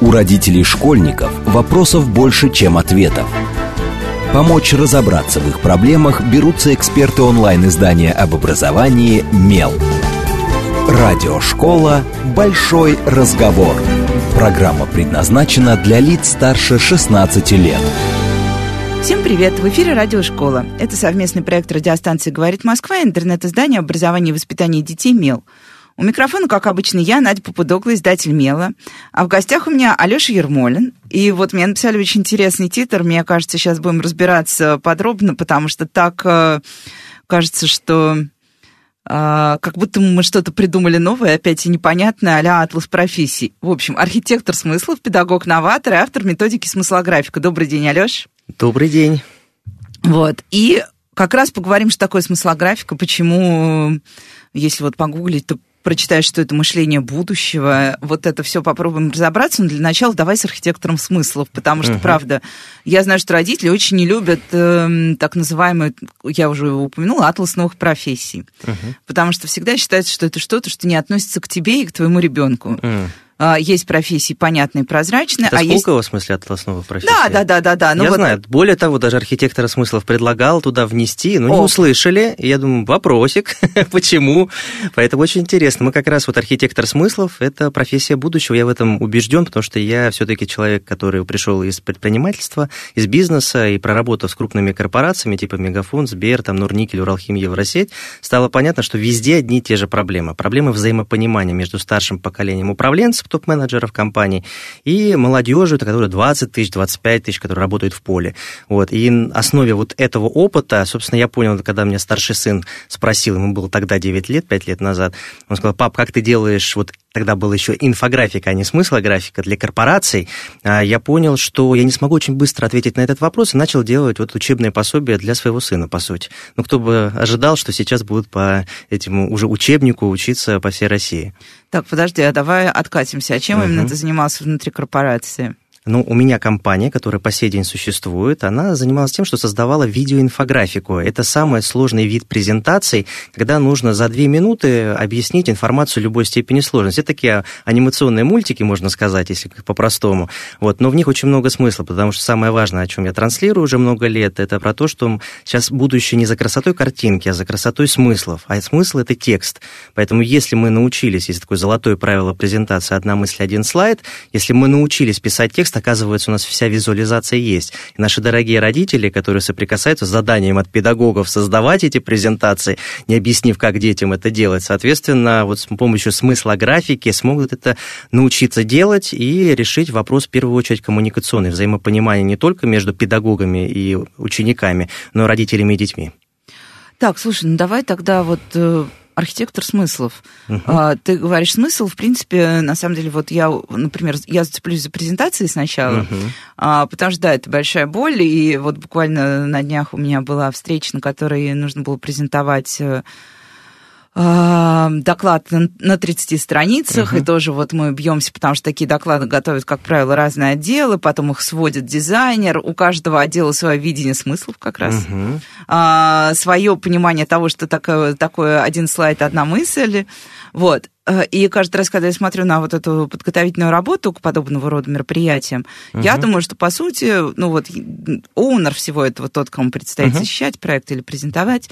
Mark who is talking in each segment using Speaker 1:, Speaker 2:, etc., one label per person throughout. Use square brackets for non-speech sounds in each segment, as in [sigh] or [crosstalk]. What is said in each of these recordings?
Speaker 1: У родителей школьников вопросов больше, чем ответов. Помочь разобраться в их проблемах берутся эксперты онлайн-издания об образовании «Мел». Радиошкола «Большой разговор». Программа предназначена для лиц старше 16 лет.
Speaker 2: Всем привет! В эфире Радиошкола. Это совместный проект радиостанции «Говорит Москва» и интернет-издание образования и воспитания детей «Мел». У микрофона, как обычно, я, Надя Попудогла, издатель «Мела». А в гостях у меня Алеша Ермолин. И вот мне написали очень интересный титр. Мне кажется, сейчас будем разбираться подробно, потому что так э, кажется, что э, как будто мы что-то придумали новое, опять и непонятное, а атлас профессий. В общем, архитектор смыслов, педагог-новатор и автор методики смыслографика. Добрый день, Алеш.
Speaker 3: Добрый день.
Speaker 2: Вот. И как раз поговорим, что такое смыслографика, почему, если вот погуглить, то прочитаешь, что это мышление будущего. Вот это все попробуем разобраться. Но для начала давай с архитектором смыслов, потому что, uh-huh. правда, я знаю, что родители очень не любят э, так называемый, я уже его упомянула, атлас новых профессий. Uh-huh. Потому что всегда считается, что это что-то, что не относится к тебе и к твоему ребенку. Uh-huh. А, есть профессии понятные, прозрачные.
Speaker 3: Это
Speaker 2: а
Speaker 3: Сколково,
Speaker 2: есть...
Speaker 3: в смысле, атласного профессии?
Speaker 2: Да, да, да, да, да.
Speaker 3: Ну, я вот... знаю. Более того, даже архитектора смыслов предлагал туда внести, но О. не услышали. И я думаю, вопросик, [laughs] почему? Поэтому очень интересно. Мы как раз вот архитектор смыслов, это профессия будущего. Я в этом убежден, потому что я все-таки человек, который пришел из предпринимательства, из бизнеса и проработав с крупными корпорациями, типа Мегафон, Сбер, там, Нурникель, Уралхим, Евросеть, стало понятно, что везде одни и те же проблемы. Проблемы взаимопонимания между старшим поколением управленцев, топ-менеджеров компаний, и молодежью, которая 20 тысяч, 25 тысяч, которые работают в поле. Вот. И на основе вот этого опыта, собственно, я понял, когда меня старший сын спросил, ему было тогда 9 лет, 5 лет назад, он сказал, пап, как ты делаешь вот тогда была еще инфографика, а не смыслографика для корпораций, а, я понял, что я не смогу очень быстро ответить на этот вопрос и начал делать вот учебное пособие для своего сына, по сути. Ну, кто бы ожидал, что сейчас будут по этому уже учебнику учиться по всей России.
Speaker 2: Так, подожди, а давай откатимся. А чем угу. именно ты занимался внутри корпорации?
Speaker 3: Ну, у меня компания, которая по сей день существует, она занималась тем, что создавала видеоинфографику. Это самый сложный вид презентаций, когда нужно за две минуты объяснить информацию любой степени сложности. Это такие анимационные мультики, можно сказать, если по-простому. Вот. Но в них очень много смысла, потому что самое важное, о чем я транслирую уже много лет, это про то, что сейчас будущее не за красотой картинки, а за красотой смыслов. А смысл — это текст. Поэтому если мы научились, есть такое золотое правило презентации «одна мысль, один слайд», если мы научились писать текст, текст, оказывается, у нас вся визуализация есть. И наши дорогие родители, которые соприкасаются с заданием от педагогов создавать эти презентации, не объяснив, как детям это делать, соответственно, вот с помощью смысла графики смогут это научиться делать и решить вопрос, в первую очередь, коммуникационный, взаимопонимания не только между педагогами и учениками, но и родителями и детьми.
Speaker 2: Так, слушай, ну давай тогда вот э, архитектор смыслов. Uh-huh. Ты говоришь смысл, в принципе, на самом деле, вот я, например, я зацеплюсь за презентации сначала, uh-huh. потому что, да, это большая боль, и вот буквально на днях у меня была встреча, на которой нужно было презентовать э, доклад на 30 страницах, uh-huh. и тоже вот мы бьемся, потому что такие доклады готовят, как правило, разные отделы, потом их сводит дизайнер, у каждого отдела свое видение смыслов как раз, uh-huh. а, свое понимание того, что такое, такое один слайд, одна мысль, вот. И каждый раз, когда я смотрю на вот эту подготовительную работу к подобного рода мероприятиям, uh-huh. я думаю, что, по сути, ну вот, оунер всего этого, тот, кому предстоит uh-huh. защищать проект или презентовать,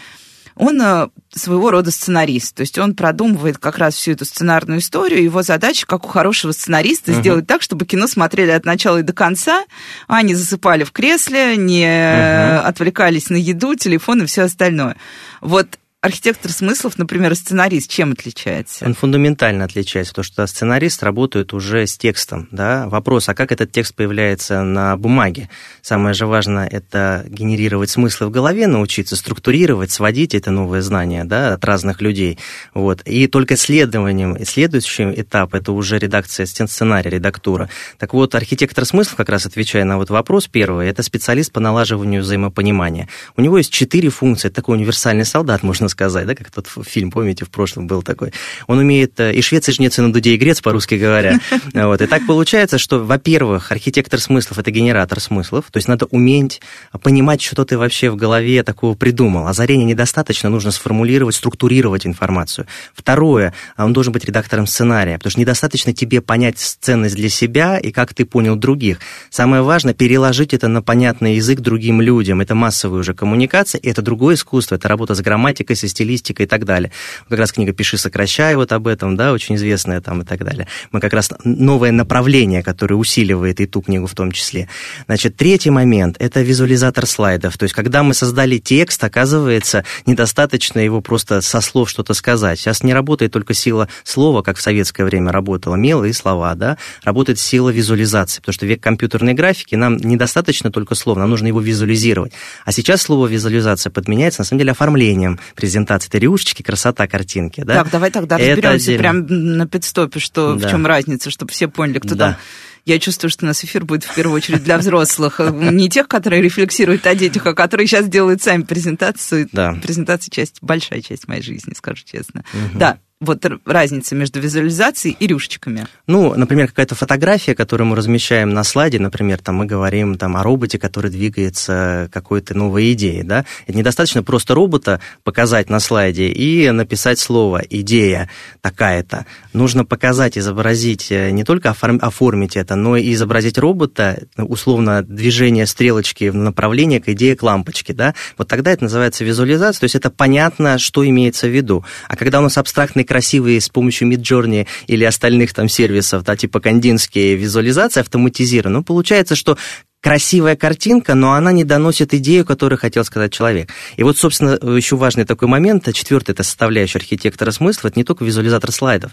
Speaker 2: он э, своего рода сценарист. То есть он продумывает как раз всю эту сценарную историю. Его задача, как у хорошего сценариста, uh-huh. сделать так, чтобы кино смотрели от начала и до конца, а не засыпали в кресле, не uh-huh. отвлекались на еду, телефон и все остальное. Вот архитектор смыслов, например, сценарист, чем отличается?
Speaker 3: Он фундаментально отличается, потому что сценарист работает уже с текстом. Да? Вопрос, а как этот текст появляется на бумаге? Самое же важное – это генерировать смыслы в голове, научиться структурировать, сводить это новое знание да, от разных людей. Вот. И только следованием, следующий этап – это уже редакция сценария, редактура. Так вот, архитектор смыслов, как раз отвечая на вот вопрос первый, это специалист по налаживанию взаимопонимания. У него есть четыре функции, такой универсальный солдат, можно рассказать, да, как тот фильм, помните, в прошлом был такой. Он умеет э, и швец, и жнец, и на дуде, и грец, по-русски говоря. [laughs] Вот. И так получается, что, во-первых, архитектор смыслов – это генератор смыслов, то есть надо уметь понимать, что ты вообще в голове такого придумал. Озарения недостаточно, нужно сформулировать, структурировать информацию. Второе, он должен быть редактором сценария, потому что недостаточно тебе понять ценность для себя и как ты понял других. Самое важное – переложить это на понятный язык другим людям. Это массовая уже коммуникация, и это другое искусство, это работа с грамматикой, со стилистикой и так далее. Как раз книга «Пиши, сокращай» вот об этом, да, очень известная там и так далее. Мы как раз новое направление, которое усиливает и ту книгу в том числе. Значит, третий момент – это визуализатор слайдов. То есть, когда мы создали текст, оказывается, недостаточно его просто со слов что-то сказать. Сейчас не работает только сила слова, как в советское время работала, мелы и слова, да, работает сила визуализации, потому что век компьютерной графики, нам недостаточно только слов, нам нужно его визуализировать. А сейчас слово визуализация подменяется, на самом деле, оформлением презентации. Это рюшечки, красота картинки, да.
Speaker 2: Так, давай тогда разберемся прямо на пидстопе, что, да. в чем разница, чтобы все поняли, кто да. там я чувствую, что у нас эфир будет в первую очередь для взрослых. [laughs] Не тех, которые рефлексируют о детях, а которые сейчас делают сами презентацию. Да. Презентация часть, большая часть моей жизни, скажу честно. Угу. Да, вот разница между визуализацией и рюшечками?
Speaker 3: Ну, например, какая-то фотография, которую мы размещаем на слайде, например, там мы говорим там, о роботе, который двигается какой-то новой идеей, да? Это недостаточно просто робота показать на слайде и написать слово «идея такая-то». Нужно показать, изобразить, э, не только оформить это, но и изобразить робота, условно, движение стрелочки в направлении к идее к лампочке, да? Вот тогда это называется визуализация, то есть это понятно, что имеется в виду. А когда у нас абстрактный красивые с помощью Midjourney или остальных там сервисов, да, типа кандинские визуализации автоматизированы, ну, получается, что красивая картинка, но она не доносит идею, которую хотел сказать человек. И вот, собственно, еще важный такой момент, четвертая это составляющая архитектора смысла, это не только визуализатор слайдов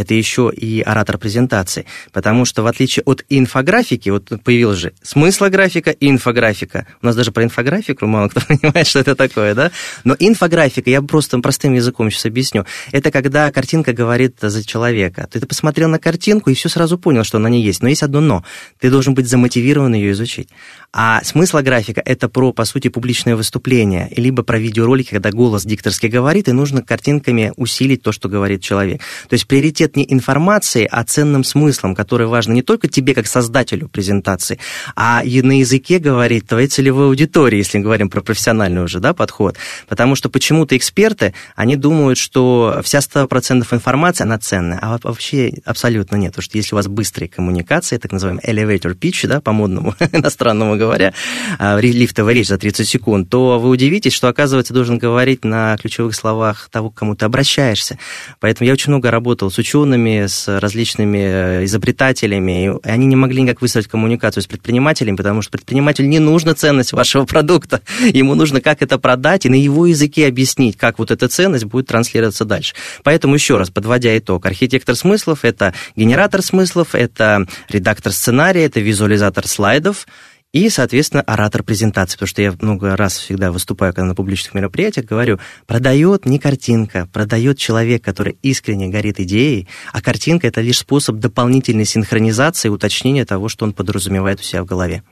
Speaker 3: это еще и оратор презентации. Потому что в отличие от инфографики, вот появилась же смысла графика и инфографика. У нас даже про инфографику мало кто [laughs] понимает, что это такое, да? Но инфографика, я просто простым языком сейчас объясню, это когда картинка говорит за человека. Ты посмотрел на картинку и все сразу понял, что она не есть. Но есть одно но. Ты должен быть замотивирован ее изучить. А смысла графика – это про, по сути, публичное выступление, либо про видеоролики, когда голос дикторский говорит, и нужно картинками усилить то, что говорит человек. То есть приоритет не информации, а ценным смыслом, который важно не только тебе, как создателю презентации, а и на языке говорить твоей целевой аудитории, если говорим про профессиональный уже да, подход. Потому что почему-то эксперты, они думают, что вся 100% информации, она ценная, а вообще абсолютно нет. Потому что если у вас быстрые коммуникации, так называемый elevator pitch, да, по-модному [laughs] иностранному говоря, а, лифтовая речь за 30 секунд, то вы удивитесь, что, оказывается, должен говорить на ключевых словах того, к кому ты обращаешься. Поэтому я очень много работал с учеными, с различными э, изобретателями, и они не могли никак выстроить коммуникацию с предпринимателем, потому что предпринимателю не нужна ценность вашего продукта, [laughs] ему нужно как это продать и на его языке объяснить, как вот эта ценность будет транслироваться дальше. Поэтому еще раз, подводя итог, архитектор смыслов – это генератор смыслов, это редактор сценария, это визуализатор слайдов, и, соответственно, оратор презентации, потому что я много раз всегда выступаю, когда на публичных мероприятиях, говорю, продает не картинка, продает человек, который искренне горит идеей, а картинка – это лишь способ дополнительной синхронизации и уточнения того, что он подразумевает у себя в голове.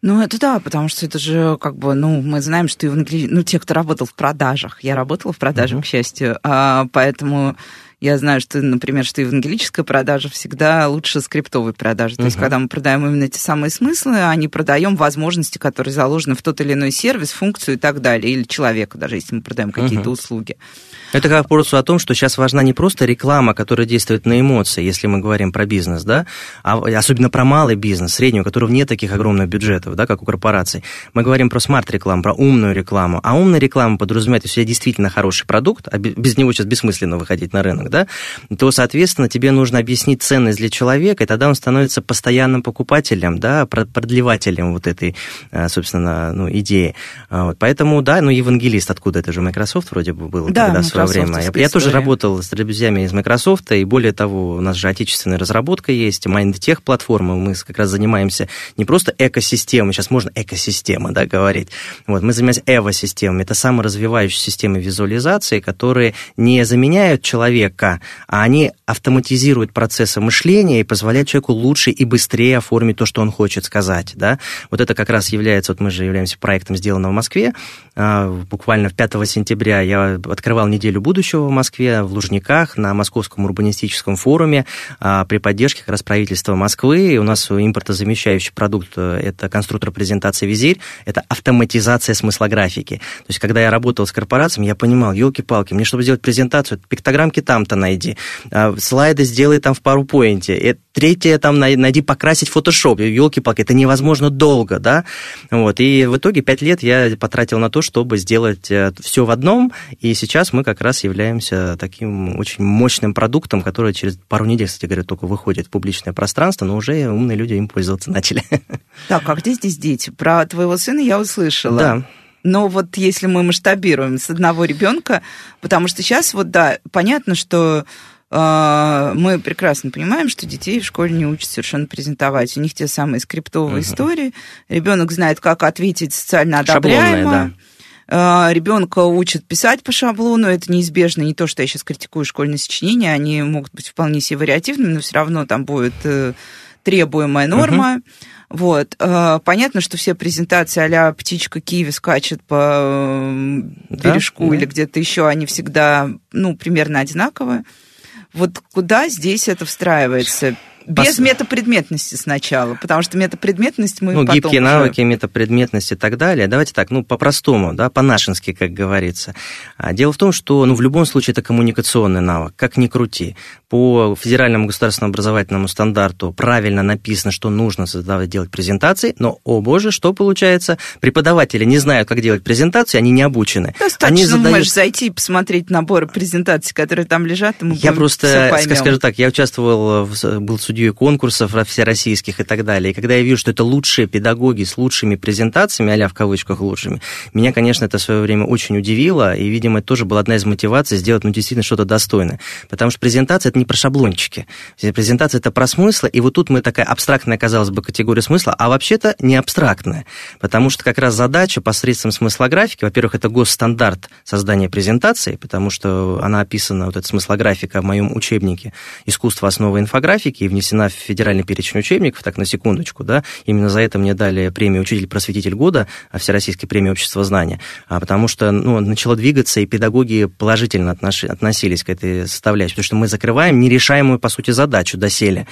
Speaker 2: Ну, это да, потому что это же, как бы, ну, мы знаем, что евангели... ну, те, кто работал в продажах, я работала в продажах, uh-huh. к счастью, а, поэтому я знаю, что, например, что евангелическая продажа всегда лучше скриптовой продажи. То uh-huh. есть, когда мы продаем именно эти самые смыслы, а не продаем возможности, которые заложены в тот или иной сервис, функцию и так далее, или человека, даже если мы продаем какие-то uh-huh. услуги.
Speaker 3: Это как вопрос о том, что сейчас важна не просто реклама, которая действует на эмоции, если мы говорим про бизнес, да, а особенно про малый бизнес, средний, у которого нет таких огромных бюджетов, да, как у корпораций. Мы говорим про смарт-рекламу, про умную рекламу. А умная реклама подразумевает, у тебя действительно хороший продукт, а без него сейчас бессмысленно выходить на рынок, да, то, соответственно, тебе нужно объяснить ценность для человека, и тогда он становится постоянным покупателем, да, продлевателем вот этой, э, собственно, ну, идеи. А вот. Поэтому, да, ну, евангелист откуда это же Microsoft вроде бы был да, тогда свое время. Я, я тоже работал с друзьями из Microsoft, и более того, у нас же отечественная разработка есть, MindTech платформа, мы как раз занимаемся не просто экосистемой, сейчас можно экосистема, да, говорить, вот, мы занимаемся эво-системами, это саморазвивающие системы визуализации, которые не заменяют человека только, а они автоматизируют процессы мышления и позволяют человеку лучше и быстрее оформить то, что он хочет сказать. Да? Вот это как раз является, вот мы же являемся проектом, сделанным в Москве. А, буквально 5 сентября я открывал неделю будущего в Москве, в Лужниках, на Московском урбанистическом форуме а, при поддержке как раз правительства Москвы. И у нас импортозамещающий продукт э, – это конструктор презентации «Визирь», это автоматизация смыслографики. То есть, когда я работал с корпорациями, я понимал, елки-палки, мне, чтобы сделать презентацию, пиктограммки там-то найди, а, слайды сделай там в PowerPoint, и третье там найди покрасить Photoshop, елки-палки, это невозможно долго, да, вот, и в итоге пять лет я потратил на то, чтобы сделать э, все в одном, и сейчас мы как раз являемся таким очень мощным продуктом, который через пару недель, кстати говоря, только выходит в публичное пространство, но уже умные люди им пользоваться начали.
Speaker 2: Так, а где здесь дети? Про твоего сына я услышала.
Speaker 3: Да.
Speaker 2: Но вот если мы масштабируем с одного ребенка, потому что сейчас вот да, понятно, что э, мы прекрасно понимаем, что детей в школе не учат совершенно презентовать. У них те самые скриптовые угу. истории. Ребенок знает, как ответить социально одобряемо. Шаблонные, да. Ребенка учат писать по шаблону, это неизбежно. Не то, что я сейчас критикую школьные сочинения, они могут быть вполне себе вариативными, но все равно там будет э, требуемая норма. Угу. Вот. Э, понятно, что все презентации а птичка Киви скачет по бережку да, или да. где-то еще, они всегда, ну, примерно одинаковые. Вот куда здесь это встраивается? Без Пос... метапредметности сначала, потому что метапредметность мы
Speaker 3: Ну,
Speaker 2: потом
Speaker 3: гибкие
Speaker 2: уже...
Speaker 3: навыки, метапредметность и так далее. Давайте так, ну, по-простому, да, по-нашенски, как говорится. А, дело в том, что, ну, в любом случае это коммуникационный навык, как ни крути. По федеральному государственному образовательному стандарту правильно написано, что нужно создавать, делать презентации, но, о боже, что получается? Преподаватели не знают, как делать презентации, они не обучены.
Speaker 2: Достаточно
Speaker 3: они
Speaker 2: задают... можешь зайти и посмотреть наборы презентаций, которые там лежат, и мы
Speaker 3: Я просто, скажу так, я участвовал, в, был судьей судьей конкурсов всероссийских и так далее. И когда я вижу, что это лучшие педагоги с лучшими презентациями, а в кавычках лучшими, меня, конечно, это в свое время очень удивило, и, видимо, это тоже была одна из мотиваций сделать, ну, действительно, что-то достойное. Потому что презентация – это не про шаблончики. Презентация – это про смысл, и вот тут мы такая абстрактная, казалось бы, категория смысла, а вообще-то не абстрактная. Потому что как раз задача посредством смыслографики, во-первых, это госстандарт создания презентации, потому что она описана, вот эта смыслографика в моем учебнике «Искусство основы инфографики» и внесена в федеральный перечень учебников, так на секундочку, да, именно за это мне дали премию «Учитель-просветитель года», Всероссийской премии общества знания, а потому что, ну, начало двигаться, и педагоги положительно отнош... относились к этой составляющей, потому что мы закрываем нерешаемую, по сути, задачу доселе.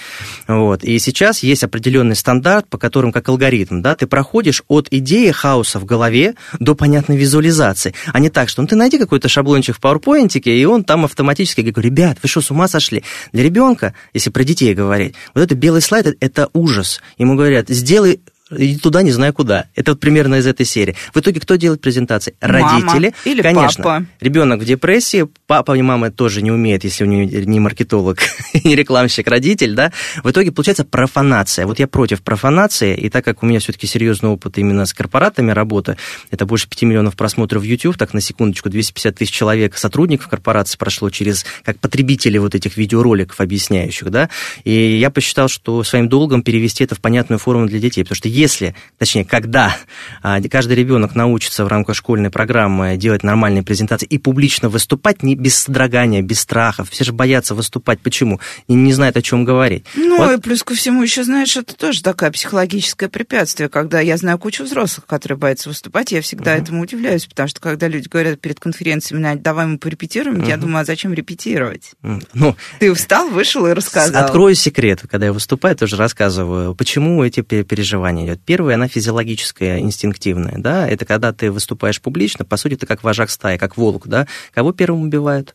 Speaker 3: Вот. И сейчас есть определенный стандарт, по которым, как алгоритм, да, ты проходишь от идеи хаоса в голове до понятной визуализации, а не так, что ну, ты найди какой-то шаблончик в PowerPoint, и он там автоматически говорит, ребят, вы что, с ума сошли? Для ребенка, если про детей говорить. Вот это белый слайд – это ужас. Ему говорят, сделай иди туда, не знаю куда. Это вот примерно из этой серии. В итоге кто делает презентации?
Speaker 2: Мама
Speaker 3: Родители.
Speaker 2: Или
Speaker 3: Конечно.
Speaker 2: Папа.
Speaker 3: Ребенок в депрессии, папа и мама тоже не умеет, если у него не маркетолог, [laughs] не рекламщик, родитель, да. В итоге получается профанация. Вот я против профанации, и так как у меня все-таки серьезный опыт именно с корпоратами работы, это больше 5 миллионов просмотров в YouTube, так на секундочку, 250 тысяч человек, сотрудников корпорации прошло через, как потребители вот этих видеороликов объясняющих, да, и я посчитал, что своим долгом перевести это в понятную форму для детей, потому что если, точнее, когда а, каждый ребенок научится в рамках школьной программы делать нормальные презентации и публично выступать не без содрогания, без страхов, все же боятся выступать. Почему? И не знают, о чем говорить.
Speaker 2: Ну, вот. и плюс ко всему, еще, знаешь, это тоже такое психологическое препятствие, когда я знаю кучу взрослых, которые боятся выступать, я всегда uh-huh. этому удивляюсь, потому что когда люди говорят перед конференциями, давай мы порепетируем, uh-huh. я думаю, а зачем репетировать? Uh-huh. Ну, Ты встал, вышел и рассказал.
Speaker 3: Открою секрет, когда я выступаю, тоже рассказываю, почему эти переживания идет. Первая, она физиологическая, инстинктивная, да, это когда ты выступаешь публично, по сути, ты как вожак стаи, как волк, да, кого первым убивают?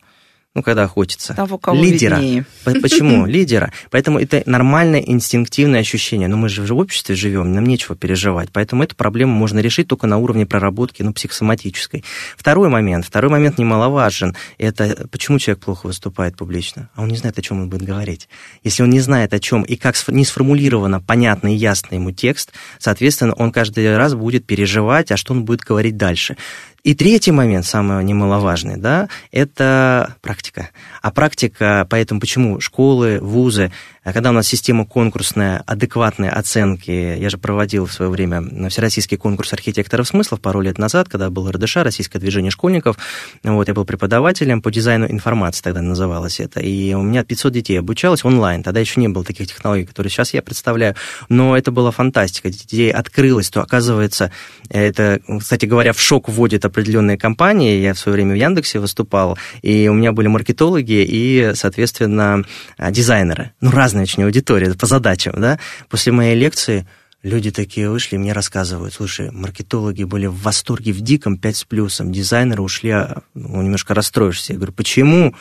Speaker 3: Ну, когда охотится.
Speaker 2: Того, кого
Speaker 3: Лидера.
Speaker 2: Виднее.
Speaker 3: Почему? [laughs] Лидера. Поэтому это нормальное инстинктивное ощущение. Но мы же в обществе живем, нам нечего переживать. Поэтому эту проблему можно решить только на уровне проработки, ну, психосоматической. Второй момент, второй момент немаловажен. Это почему человек плохо выступает публично? А он не знает, о чем он будет говорить. Если он не знает, о чем и как не сформулировано понятный и ясный ему текст, соответственно, он каждый раз будет переживать, а что он будет говорить дальше. И третий момент, самый немаловажный, да, это практика. А практика, поэтому почему школы, вузы, когда у нас система конкурсная, адекватной оценки, я же проводил в свое время всероссийский конкурс архитекторов смыслов пару лет назад, когда был РДШ, Российское движение школьников, вот, я был преподавателем по дизайну информации, тогда называлось это, и у меня 500 детей обучалось онлайн, тогда еще не было таких технологий, которые сейчас я представляю, но это была фантастика, детей открылось, то оказывается, это, кстати говоря, в шок вводит определенные компании, я в свое время в Яндексе выступал, и у меня были маркетологи и, соответственно, дизайнеры, ну, разные разная очень аудитория по задачам, да. После моей лекции люди такие вышли, мне рассказывают, слушай, маркетологи были в восторге в диком 5 с плюсом, дизайнеры ушли, а, ну, немножко расстроишься. Я говорю, почему?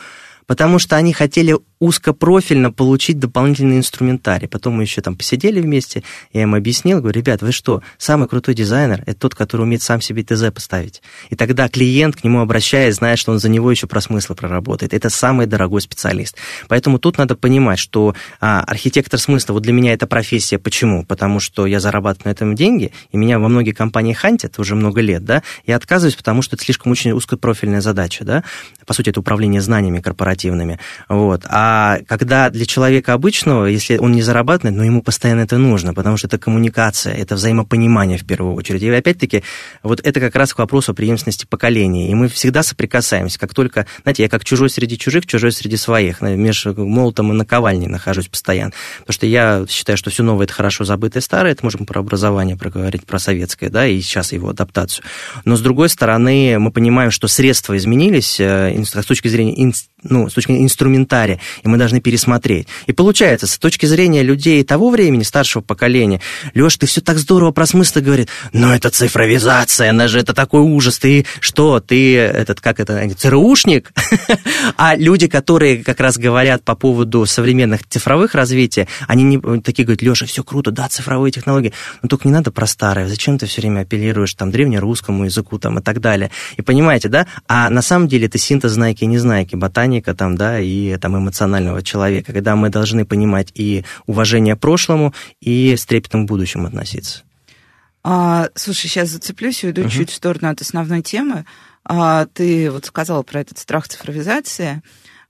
Speaker 3: Потому что они хотели узкопрофильно получить дополнительный инструментарий. Потом мы еще там посидели вместе, я им объяснил, говорю, ребят, вы что, самый крутой дизайнер – это тот, который умеет сам себе ТЗ поставить. И тогда клиент к нему обращаясь, знает, что он за него еще про смыслы проработает. Это самый дорогой специалист. Поэтому тут надо понимать, что а, архитектор смысла, вот для меня это профессия. Почему? Потому что я зарабатываю на этом деньги, и меня во многие компании хантят уже много лет, да, я отказываюсь, потому что это слишком очень узкопрофильная задача, да, по сути, это управление знаниями корпоративными, вот, а а когда для человека обычного, если он не зарабатывает, но ему постоянно это нужно, потому что это коммуникация, это взаимопонимание в первую очередь. И опять-таки, вот это как раз к вопросу о преемственности поколений. И мы всегда соприкасаемся. Как только, знаете, я как чужой среди чужих, чужой среди своих. Между молотом и наковальней нахожусь постоянно. Потому что я считаю, что все новое – это хорошо забытое старое. Это можем про образование проговорить, про советское, да, и сейчас его адаптацию. Но, с другой стороны, мы понимаем, что средства изменились э, с точки зрения ну, с точки зрения инструментария, и мы должны пересмотреть. И получается, с точки зрения людей того времени, старшего поколения, Леш, ты все так здорово про смысл говорит, но это цифровизация, она же это такой ужас, ты что, ты этот, как это, ЦРУшник? [laughs] А люди, которые как раз говорят по поводу современных цифровых развития, они не, такие говорят, Леша, все круто, да, цифровые технологии, но только не надо про старое, зачем ты все время апеллируешь там древнерусскому языку там и так далее. И понимаете, да, а на самом деле это синтез знайки и незнайки, ботаника там, да, и там эмоционального человека, когда мы должны понимать и уважение прошлому, и с трепетом к будущему относиться.
Speaker 2: А, слушай, сейчас зацеплюсь и уйду uh-huh. чуть в сторону от основной темы. А, ты вот сказала про этот страх цифровизации.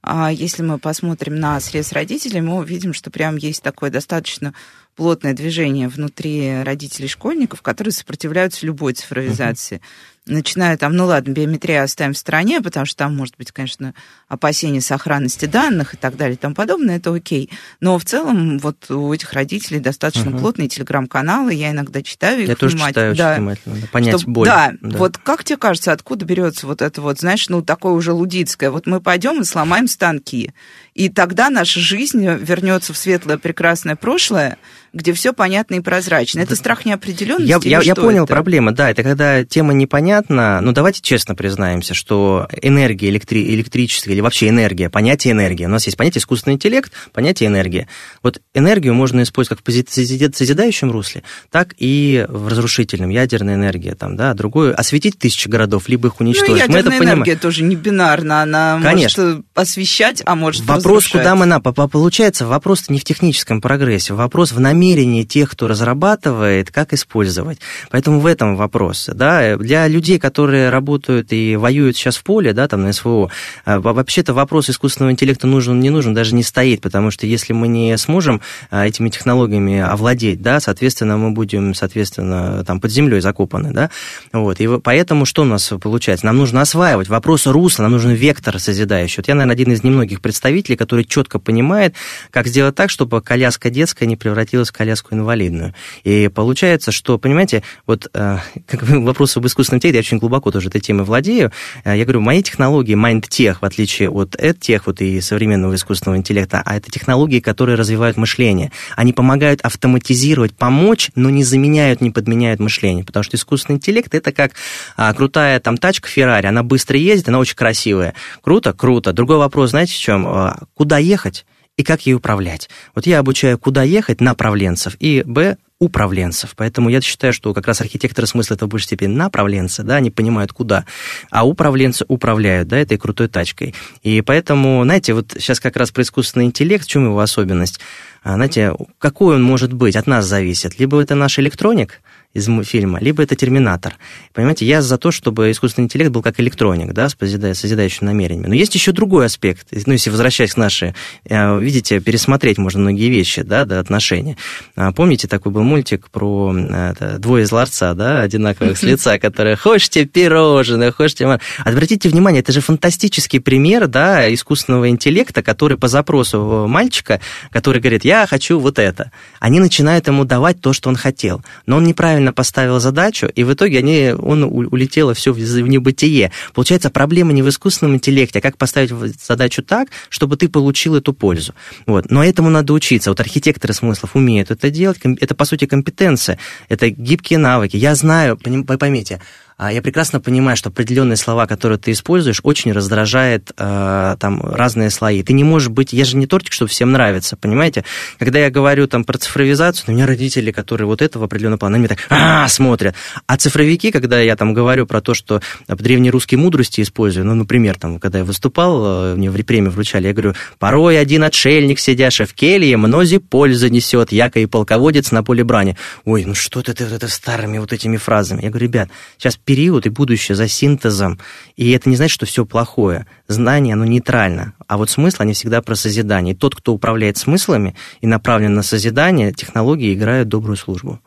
Speaker 2: А если мы посмотрим на срез родителей, мы увидим, что прям есть такое достаточно плотное движение внутри родителей школьников, которые сопротивляются любой цифровизации. Uh-huh начиная там, ну ладно, биометрию оставим в стороне, потому что там может быть, конечно, опасения сохранности данных и так далее и тому подобное, это окей. Но в целом вот у этих родителей достаточно uh-huh. плотные телеграм-каналы, я иногда читаю их
Speaker 3: Я тоже читаю да, внимательно, понять
Speaker 2: чтобы,
Speaker 3: боль.
Speaker 2: Да, да, вот как тебе кажется, откуда берется вот это вот, знаешь, ну такое уже лудицкое, вот мы пойдем и сломаем станки, и тогда наша жизнь вернется в светлое прекрасное прошлое, где все понятно и прозрачно. Это страх неопределенности.
Speaker 3: Я, я, я понял это? проблему, да, это когда тема непонятна. Ну, давайте честно признаемся, что энергия электри, электрическая или вообще энергия, понятие энергии. У нас есть понятие искусственный интеллект, понятие энергия. Вот энергию можно использовать как в созидающем русле, так и в разрушительном, ядерная энергия, там, да, другое, осветить тысячи городов, либо их уничтожить. Ну,
Speaker 2: ядерная
Speaker 3: Мы это
Speaker 2: энергия
Speaker 3: понимаем.
Speaker 2: тоже не бинарна, она Конечно. может освещать, а может
Speaker 3: Вопрос,
Speaker 2: разрушать.
Speaker 3: куда мы на... Получается, вопрос не в техническом прогрессе, вопрос в намерении тех, кто разрабатывает, как использовать. Поэтому в этом вопрос. Да? Для людей, которые работают и воюют сейчас в поле, да, там на СВО, а, вообще-то вопрос искусственного интеллекта нужен, не нужен, даже не стоит, потому что если мы не сможем а, этими технологиями овладеть, да, соответственно, мы будем, соответственно, там под землей закопаны, да, вот, и поэтому что у нас получается? Нам нужно осваивать вопрос русла, нам нужен вектор созидающий. Вот я, наверное, один из немногих представителей, который четко понимает, как сделать так, чтобы коляска детская не превратилась в коляску инвалидную. И получается, что, понимаете, вот э, [laughs] как вопрос об искусственном интеллекте, я очень глубоко тоже этой темой владею. Э, я говорю, мои технологии, MindTech, в отличие от EdTech вот и современного искусственного интеллекта, а это технологии, которые развивают мышление. Они помогают автоматизировать, помочь, но не заменяют, не подменяют мышление. Потому что искусственный интеллект это как а, крутая там тачка Феррари, она быстро ездит, она очень красивая. Круто? Круто. Другой вопрос, знаете, в чем? Куда ехать? и как ей управлять. Вот я обучаю, куда ехать, направленцев, и, б, управленцев. Поэтому я считаю, что как раз архитекторы смысла это в большей степени направленцы, да, они понимают куда, а управленцы управляют, да, этой крутой тачкой. И поэтому, знаете, вот сейчас как раз про искусственный интеллект, в чем его особенность? А, знаете, какой он может быть, от нас зависит. Либо это наш электроник, из фильма, либо это терминатор. Понимаете, я за то, чтобы искусственный интеллект был как электроник, да, с созидающими намерениями. Но есть еще другой аспект. Ну, если возвращаясь к нашей, э, видите, пересмотреть можно многие вещи, да, до отношения. А, помните, такой был мультик про это, двое из ларца, да, одинаковых с лица, [laughs] которые «хочете пирожное, хочете...» Обратите внимание, это же фантастический пример, да, искусственного интеллекта, который по запросу мальчика, который говорит «я хочу вот это», они начинают ему давать то, что он хотел. Но он неправильно неправильно поставил задачу, и в итоге они, он улетело все в небытие. Получается, проблема не в искусственном интеллекте, а как поставить задачу так, чтобы ты получил эту пользу. Вот. Но этому надо учиться. Вот архитекторы смыслов умеют это делать. Это, по сути, компетенция. Это гибкие навыки. Я знаю, поймите, я прекрасно понимаю, что определенные слова, которые ты используешь, очень раздражает э, там разные слои. Ты не можешь быть, я же не тортик, чтобы всем нравится, понимаете? Когда я говорю там про цифровизацию, у меня родители, которые вот это в определенном плане, они так а, смотрят. А цифровики, когда я там говорю про то, что древнерусские мудрости использую, ну, например, там, когда я выступал, э, мне в премию вручали, я говорю, порой один отшельник, сидящий в келье, мнози пользы несет, яко и полководец на поле брани. Ой, ну что ты, ты, ты, ты старыми вот этими фразами? Я говорю, ребят, сейчас период и будущее за синтезом. И это не значит, что все плохое. Знание, оно нейтрально. А вот смысл, они всегда про созидание. И тот, кто управляет смыслами и направлен на созидание, технологии играют добрую службу.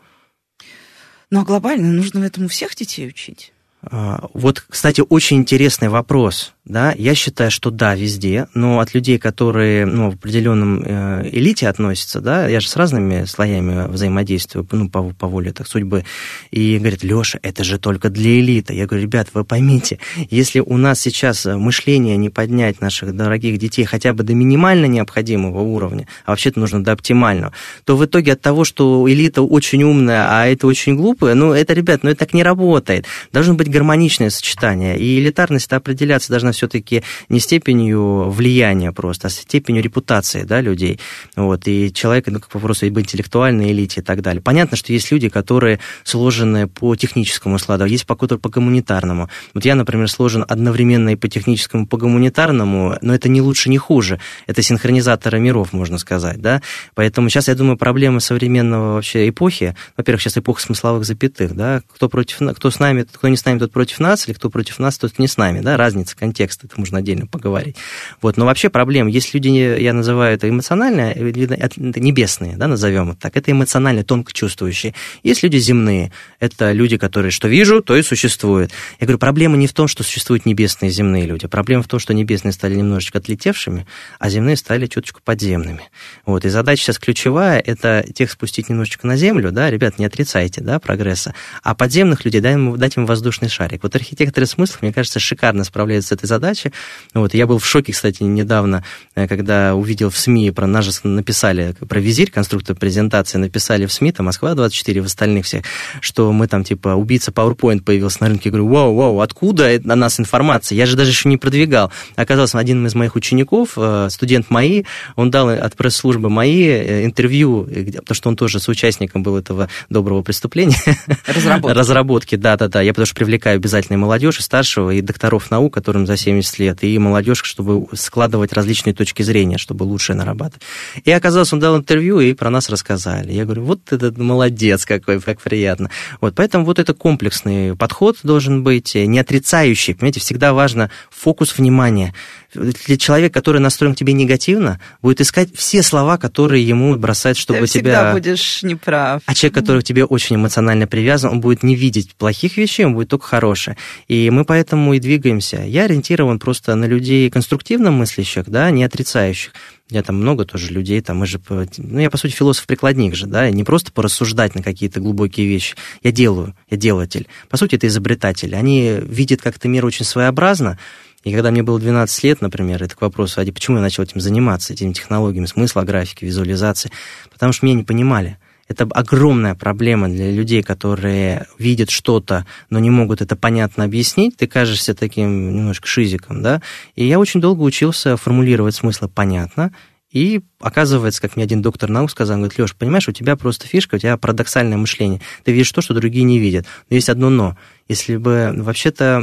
Speaker 2: Ну а глобально нужно этому всех детей учить?
Speaker 3: А, вот, кстати, очень интересный вопрос да, я считаю, что да, везде, но от людей, которые ну, в определенном э, элите относятся, да, я же с разными слоями взаимодействую, ну, по, по воле так судьбы, и говорят, Леша, это же только для элиты. Я говорю, ребят, вы поймите, если у нас сейчас мышление не поднять наших дорогих детей хотя бы до минимально необходимого уровня, а вообще-то нужно до оптимального, то в итоге от того, что элита очень умная, а это очень глупая, ну, это, ребят, ну, это так не работает. Должно быть гармоничное сочетание, и элитарность определяться должна все-таки не степенью влияния просто, а степенью репутации да, людей. Вот, и человека, ну, как вопрос об интеллектуальной элите и так далее. Понятно, что есть люди, которые сложены по техническому складу, а есть по, по гуманитарному. Вот я, например, сложен одновременно и по техническому, и по гуманитарному, но это не лучше, не хуже. Это синхронизаторы миров, можно сказать, да. Поэтому сейчас, я думаю, проблема современного вообще эпохи, во-первых, сейчас эпоха смысловых запятых, да, кто против, кто с нами, кто не с нами, тот против нас, или кто против нас, тот не с нами, да, разница, контекст контекст, это можно отдельно поговорить. Вот, но вообще проблема, есть люди, я называю это эмоциональные, это небесные, да, назовем это так, это эмоционально тонко чувствующие. Есть люди земные, это люди, которые что вижу, то и существует. Я говорю, проблема не в том, что существуют небесные и земные люди, проблема в том, что небесные стали немножечко отлетевшими, а земные стали чуточку подземными. Вот, и задача сейчас ключевая, это тех спустить немножечко на землю, да, ребят, не отрицайте, да, прогресса, а подземных людей дать им, дать им воздушный шарик. Вот архитекторы смыслов, мне кажется, шикарно справляются с этой задачи. Вот, я был в шоке, кстати, недавно, э, когда увидел в СМИ, про нас же написали, про визирь, конструктор презентации, написали в СМИ, там Москва-24, в остальных всех, что мы там, типа, убийца PowerPoint появился на рынке. Я говорю, вау, вау, откуда на нас информация? Я же даже еще не продвигал. Оказалось, один из моих учеников, э, студент МАИ, он дал от пресс-службы МАИ э, интервью, потому что он тоже соучастником был этого доброго преступления.
Speaker 2: Разработки. [laughs]
Speaker 3: Разработки, да-да-да. Я потому что привлекаю обязательно молодежь, и старшего, и докторов наук, которым за 70 лет, и молодежь, чтобы складывать различные точки зрения, чтобы лучше нарабатывать. И оказалось, он дал интервью, и про нас рассказали. Я говорю, вот этот молодец какой, как приятно. Вот, поэтому вот это комплексный подход должен быть, не отрицающий. Понимаете, всегда важно фокус внимания для человека, который настроен к тебе негативно, будет искать все слова, которые ему бросать, чтобы
Speaker 2: Ты
Speaker 3: тебя...
Speaker 2: всегда будешь неправ.
Speaker 3: А человек, который к тебе очень эмоционально привязан, он будет не видеть плохих вещей, он будет только хорошее. И мы поэтому и двигаемся. Я ориентирован просто на людей конструктивно мыслящих, да, не отрицающих. Я там много тоже людей, там мы же, ну, я, по сути, философ-прикладник же, да, не просто порассуждать на какие-то глубокие вещи. Я делаю, я делатель. По сути, это изобретатель. Они видят как-то мир очень своеобразно, и когда мне было 12 лет, например, это к вопросу, а почему я начал этим заниматься, этими технологиями смысла, графики, визуализации, потому что меня не понимали. Это огромная проблема для людей, которые видят что-то, но не могут это понятно объяснить. Ты кажешься таким немножко шизиком, да? И я очень долго учился формулировать смыслы понятно, и оказывается, как мне один доктор наук сказал, он говорит, Леш, понимаешь, у тебя просто фишка, у тебя парадоксальное мышление. Ты видишь то, что другие не видят. Но есть одно но если бы вообще-то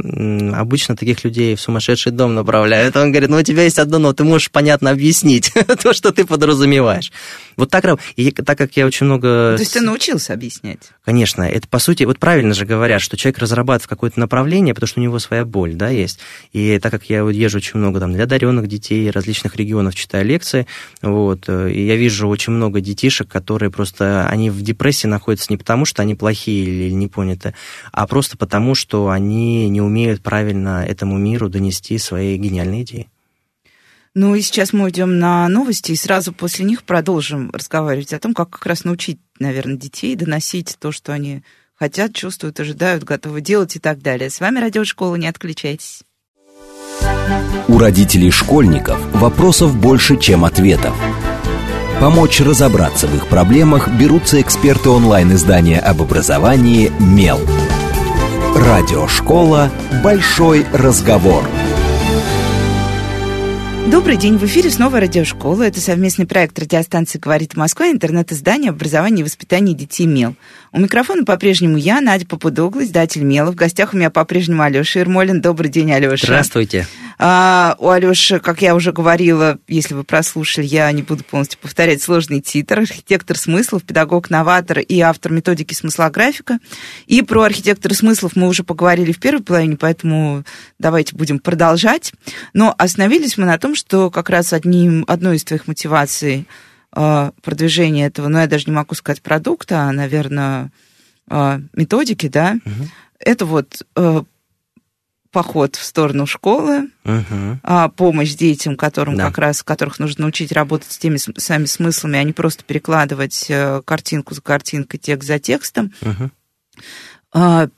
Speaker 3: обычно таких людей в сумасшедший дом направляют, он говорит, ну у тебя есть одно но, ты можешь понятно объяснить [laughs] то, что ты подразумеваешь. Вот так, и так как я очень много...
Speaker 2: То есть ты научился объяснять?
Speaker 3: Конечно, это по сути, вот правильно же говорят, что человек разрабатывает какое-то направление, потому что у него своя боль, да, есть. И так как я езжу очень много там для одаренных детей, различных регионов читаю лекции, вот, э, и я вижу очень много детишек, которые просто, они в депрессии находятся не потому, что они плохие или не поняты, а просто потому, что они не умеют правильно этому миру донести свои гениальные идеи.
Speaker 2: Ну и сейчас мы уйдем на новости, и сразу после них продолжим разговаривать о том, как как раз научить, наверное, детей доносить то, что они хотят, чувствуют, ожидают, готовы делать и так далее. С вами Радиошкола, не отключайтесь.
Speaker 1: У родителей школьников вопросов больше, чем ответов. Помочь разобраться в их проблемах берутся эксперты онлайн-издания об образовании «Мел». Радиошкола «Большой разговор».
Speaker 2: Добрый день, в эфире снова радиошкола. Это совместный проект радиостанции «Говорит Москва», интернет-издание образования и воспитания детей «Мел». У микрофона по-прежнему я, Надя Попудогла, издатель «Мела». В гостях у меня по-прежнему Алеша Ермолин. Добрый день, Алеша.
Speaker 3: Здравствуйте.
Speaker 2: А, у Алёши, как я уже говорила, если вы прослушали, я не буду полностью повторять, сложный титр, архитектор смыслов, педагог-новатор и автор методики смыслографика. И про архитектора смыслов мы уже поговорили в первой половине, поэтому давайте будем продолжать. Но остановились мы на том, что как раз одним, одной из твоих мотиваций э, продвижения этого, ну, я даже не могу сказать продукта, а, наверное, э, методики, да, угу. это вот э, поход в сторону школы, а, помощь детям, которым да. как раз, которых нужно научить работать с теми самими смыслами, а не просто перекладывать картинку за картинкой, текст за текстом. А,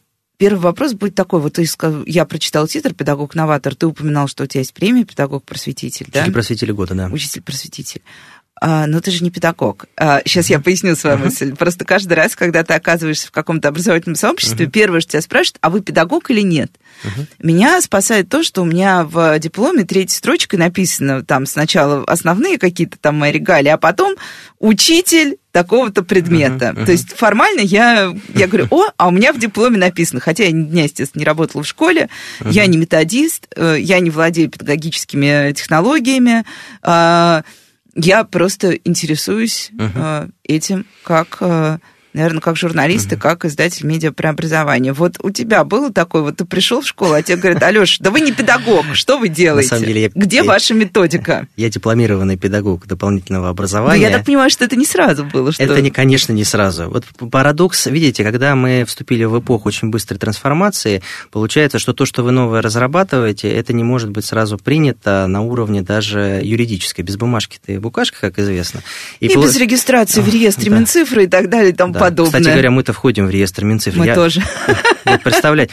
Speaker 2: первый вопрос будет такой, вот ты, я прочитал титр «Педагог-новатор», ты упоминал, что у тебя есть премия «Педагог-просветитель», да?
Speaker 3: Учитель-просветитель года, да.
Speaker 2: Учитель-просветитель. А, но ты же не педагог. А, сейчас я поясню свою uh-huh. мысль. Просто каждый раз, когда ты оказываешься в каком-то образовательном сообществе, uh-huh. первое, что тебя спрашивают, а вы педагог или нет? Uh-huh. Меня спасает то, что у меня в дипломе третьей строчкой написано там сначала основные какие-то там мои регалии, а потом учитель такого-то предмета. Uh-huh, uh-huh. То есть формально я, я говорю, о, а у меня в дипломе написано, хотя я ни дня, естественно, не работала в школе, uh-huh. я не методист, э, я не владею педагогическими технологиями, а, я просто интересуюсь uh-huh. этим, как э, наверное, как журналист и как издатель медиапреобразования. Вот у тебя было такое, вот ты пришел в школу, а тебе говорят, Алеш, да вы не педагог, что вы делаете? На самом деле, я, Где я, ваша методика?
Speaker 3: Я дипломированный педагог дополнительного образования.
Speaker 2: Но я так понимаю, что это не сразу было. Что...
Speaker 3: Это, не, конечно, не сразу. Вот парадокс, видите, когда мы вступили в эпоху очень быстрой трансформации, получается, что то, что вы новое разрабатываете, это не может быть сразу принято на уровне даже юридической. Без бумажки-то и букашка, как известно.
Speaker 2: И, и пол... без регистрации в реестре да. Минцифры и так далее тому да подобное.
Speaker 3: Кстати говоря, мы-то входим в реестр Минцифры.
Speaker 2: Мы я, тоже. [laughs]
Speaker 3: Вот представлять,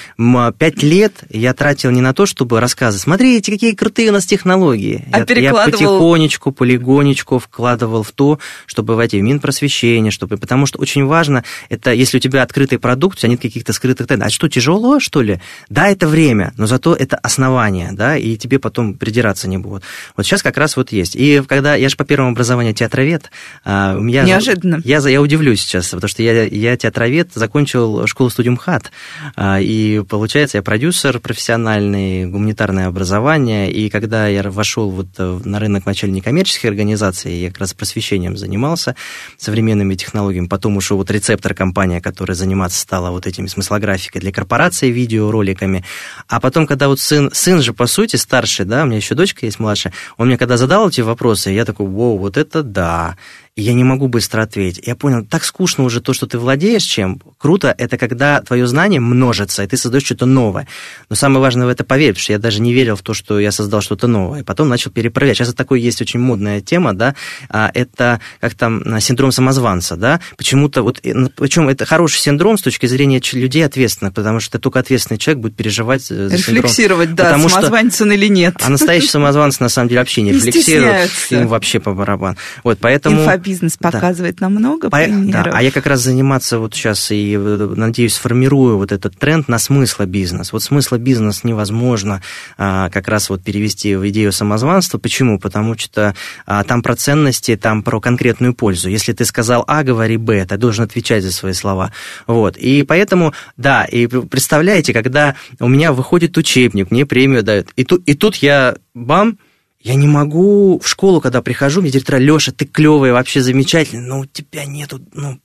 Speaker 3: пять лет я тратил не на то, чтобы рассказывать, смотрите, какие крутые у нас технологии.
Speaker 2: А
Speaker 3: я,
Speaker 2: перекладывал...
Speaker 3: я потихонечку, полигонечку вкладывал в то, чтобы войти в Минпросвещение, чтобы... потому что очень важно, это если у тебя открытый продукт, у тебя нет каких-то скрытых тайн. А что, тяжело, что ли? Да, это время, но зато это основание, да, и тебе потом придираться не будут. Вот сейчас как раз вот есть. И когда я же по первому образованию театровед,
Speaker 2: а, у меня... Неожиданно.
Speaker 3: Я, я удивлюсь сейчас, потому что я я, я театровед, закончил школу-студию МХАТ, а, и получается, я продюсер профессиональный, гуманитарное образование, и когда я вошел вот э, на рынок вначале некоммерческих организаций, я как раз просвещением занимался, современными технологиями, потом ушел вот рецептор компания, которая заниматься стала вот этими смыслографикой для корпораций, видеороликами, а потом, когда вот сын, сын же, по сути, старший, да, у меня еще дочка есть младшая, он мне когда задал эти вопросы, я такой, вау, вот это да, я не могу быстро ответить. Я понял, так скучно уже то, что ты владеешь чем. Круто, это когда твое знание множится, и ты создаешь что-то новое. Но самое важное в это поверить, потому что я даже не верил в то, что я создал что-то новое. И потом начал перепроверять. Сейчас это такой есть очень модная тема, да, а это как там синдром самозванца, да. Почему-то вот, причем это хороший синдром с точки зрения людей ответственных, потому что только ответственный человек будет переживать за
Speaker 2: Рефлексировать, синдром. да, потому самозванец что... он или нет.
Speaker 3: А настоящий самозванец, на самом деле, вообще не рефлексирует. Им вообще по барабан. Вот, поэтому
Speaker 2: бизнес показывает да. нам много
Speaker 3: По, примеров. Да, а я как раз заниматься вот сейчас и и, надеюсь, сформирую вот этот тренд на смысла бизнес. Вот смысла бизнес невозможно а, как раз вот перевести в идею самозванства. Почему? Потому что а, там про ценности, там про конкретную пользу. Если ты сказал А, говори Б, ты должен отвечать за свои слова. Вот. И поэтому, да, и представляете, когда у меня выходит учебник, мне премию дают, и тут, и тут я, бам, я не могу в школу, когда прихожу, мне директор, Леша, ты клевый, вообще замечательный, но у тебя нету, ну,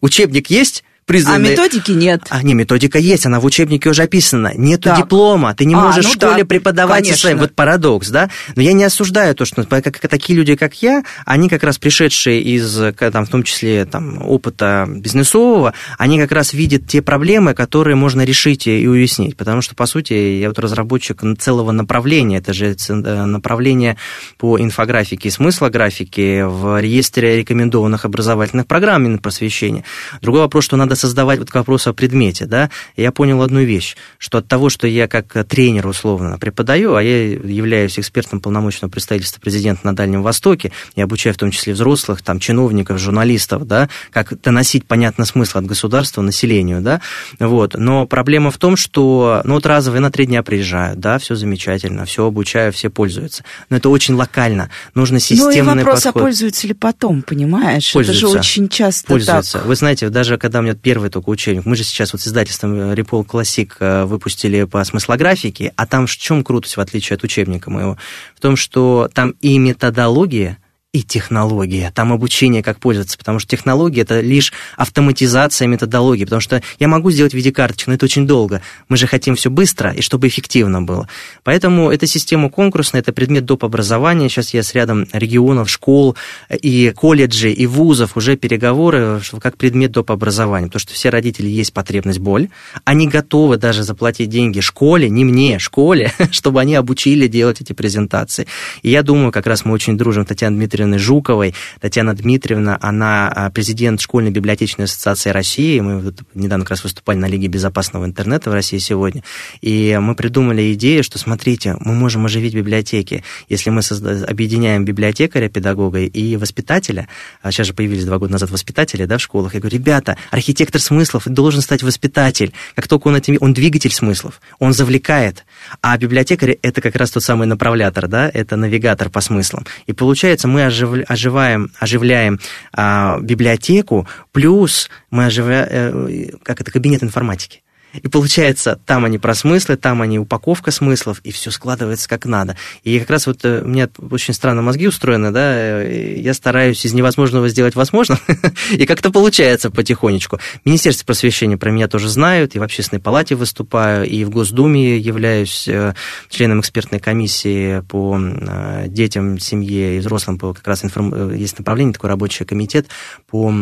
Speaker 3: учебник есть?
Speaker 2: Признанные... А методики нет.
Speaker 3: А, не, методика есть, она в учебнике уже описана. Нету так. диплома, ты не а, можешь ну в школе да, преподавать конечно. своим. Вот парадокс, да? Но я не осуждаю то, что как, такие люди, как я, они как раз пришедшие из, там, в том числе, там, опыта бизнесового, они как раз видят те проблемы, которые можно решить и уяснить. Потому что, по сути, я вот разработчик целого направления, это же э, направление по инфографике и смыслографике в реестре рекомендованных образовательных программ просвещения. Другой вопрос, что надо создавать вот к вопросу о предмете, да, я понял одну вещь, что от того, что я как тренер условно преподаю, а я являюсь экспертом полномочного представительства президента на Дальнем Востоке, я обучаю в том числе взрослых, там, чиновников, журналистов, да, как доносить, понятно, смысл от государства населению, да, вот, но проблема в том, что, ну, вот разовые на три дня приезжают, да, все замечательно, все обучаю, все пользуются, но это очень локально, нужно системный
Speaker 2: ну, и вопрос,
Speaker 3: подход.
Speaker 2: а пользуются ли потом, понимаешь? Пользуются. Это же очень часто
Speaker 3: Пользуются.
Speaker 2: так.
Speaker 3: Вы знаете, даже когда у меня первый только учебник. Мы же сейчас вот с издательством Repol Classic э, выпустили по смыслографике, а там в чем крутость, в отличие от учебника моего? В том, что там и методология, и технология, там обучение, как пользоваться, потому что технология – это лишь автоматизация методологии, потому что я могу сделать в виде карточек, но это очень долго. Мы же хотим все быстро и чтобы эффективно было. Поэтому эта система конкурсная, это предмет доп. образования. Сейчас с рядом регионов, школ и колледжей, и вузов уже переговоры как предмет доп. образования, потому что все родители есть потребность, боль. Они готовы даже заплатить деньги школе, не мне, школе, [laughs] чтобы они обучили делать эти презентации. И я думаю, как раз мы очень дружим, Татьяна Дмитриевна, Дмитриевны Жуковой. Татьяна Дмитриевна, она а, президент Школьной библиотечной ассоциации России. Мы недавно как раз выступали на Лиге безопасного интернета в России сегодня. И мы придумали идею, что, смотрите, мы можем оживить библиотеки, если мы созда... объединяем библиотекаря, педагога и воспитателя. А сейчас же появились два года назад воспитатели да, в школах. Я говорю, ребята, архитектор смыслов должен стать воспитатель. Как только он этим... Он двигатель смыслов, он завлекает. А библиотекарь – это как раз тот самый направлятор, да, это навигатор по смыслам. И получается, мы ожив, оживаем, оживляем а, библиотеку, плюс мы оживляем, э, как это, кабинет информатики. И получается, там они про смыслы, там они упаковка смыслов, и все складывается как надо. И как раз вот э, у меня очень странно мозги устроены, да, я стараюсь из невозможного сделать возможным, [laughs] и как-то получается потихонечку. Министерство просвещения про меня тоже знают, и в общественной палате выступаю, и в Госдуме являюсь э, членом экспертной комиссии по э, детям, семье и взрослым, по как раз информ... есть направление, такой рабочий комитет, по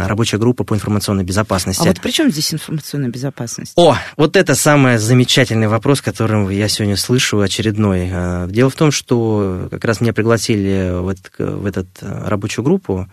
Speaker 3: рабочая группа по информационной безопасности. А
Speaker 2: вот при чем здесь информационная безопасность? Безопасности?
Speaker 3: О, вот это самый замечательный вопрос, которым я сегодня слышу, очередной. Э, дело в том, что как раз меня пригласили в, этот, э, рабочую группу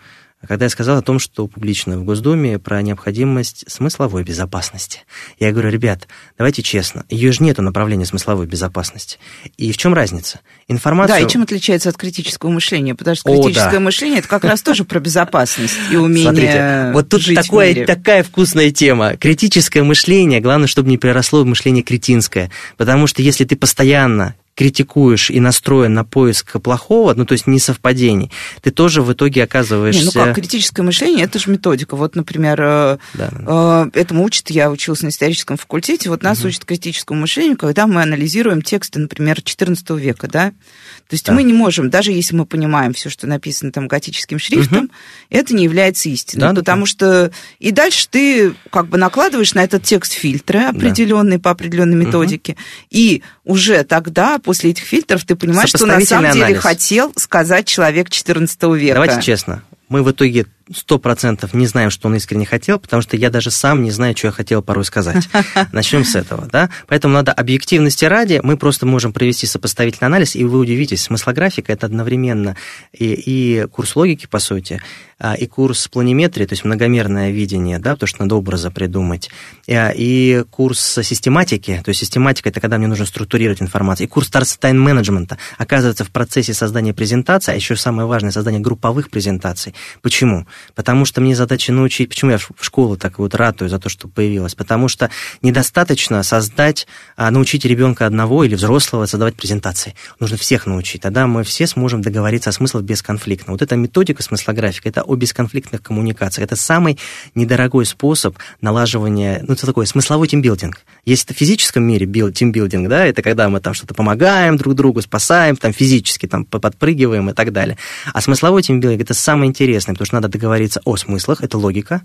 Speaker 3: когда я сказал о том, что публично в Госдуме про необходимость смысловой безопасности. Я говорю, ребят, давайте честно, ее же нету направления смысловой безопасности. И в чем разница?
Speaker 2: Информацию... Да, и чем отличается от критического мышления? Потому что критическое О, да. мышление это как раз тоже про безопасность и умение Смотрите,
Speaker 3: вот тут
Speaker 2: жить
Speaker 3: такое, такая вкусная тема. Критическое мышление, главное, чтобы не переросло в мышление кретинское. Потому что если ты постоянно критикуешь и настроен на поиск плохого, ну, то есть несовпадений, ты тоже в итоге оказываешься... Не, ну
Speaker 2: как, критическое мышление, это же методика. Вот, например, э, да, да. Э, этому учат, я училась на историческом факультете, вот нас угу. учат критическому мышлению, когда мы анализируем тексты, например, 14 века, да, то есть да. мы не можем, даже если мы понимаем все, что написано там готическим шрифтом, угу. это не является истиной, да, потому да. что и дальше ты как бы накладываешь на этот текст фильтры определенные да. по определенной методике, угу. и уже тогда, после этих фильтров, ты понимаешь, что на самом анализ. деле хотел сказать человек 14 века.
Speaker 3: Давайте честно, мы в итоге сто процентов не знаем, что он искренне хотел, потому что я даже сам не знаю, что я хотел порой сказать. [laughs] Начнем с этого, да? Поэтому надо объективности ради, мы просто можем провести сопоставительный анализ, и вы удивитесь, смыслографика – это одновременно и, и курс логики, по сути, а, и курс планиметрии, то есть многомерное видение, да, потому что надо образа придумать, и, и курс систематики, то есть систематика – это когда мне нужно структурировать информацию, и курс тайм-менеджмента. Оказывается, в процессе создания презентации, а еще самое важное – создание групповых презентаций. Почему? Потому что мне задача научить... Почему я в школу так вот ратую за то, что появилась? Потому что недостаточно создать, а, научить ребенка одного или взрослого создавать презентации. Нужно всех научить. Тогда мы все сможем договориться о смыслах бесконфликтно. Вот эта методика смыслографика, это о бесконфликтных коммуникациях. Это самый недорогой способ налаживания, ну, это такой смысловой тимбилдинг. Есть это в физическом мире тимбилдинг, да, это когда мы там что-то помогаем друг другу, спасаем, там физически там подпрыгиваем и так далее. А смысловой тимбилдинг это самое интересное, потому что надо договориться о смыслах, это логика,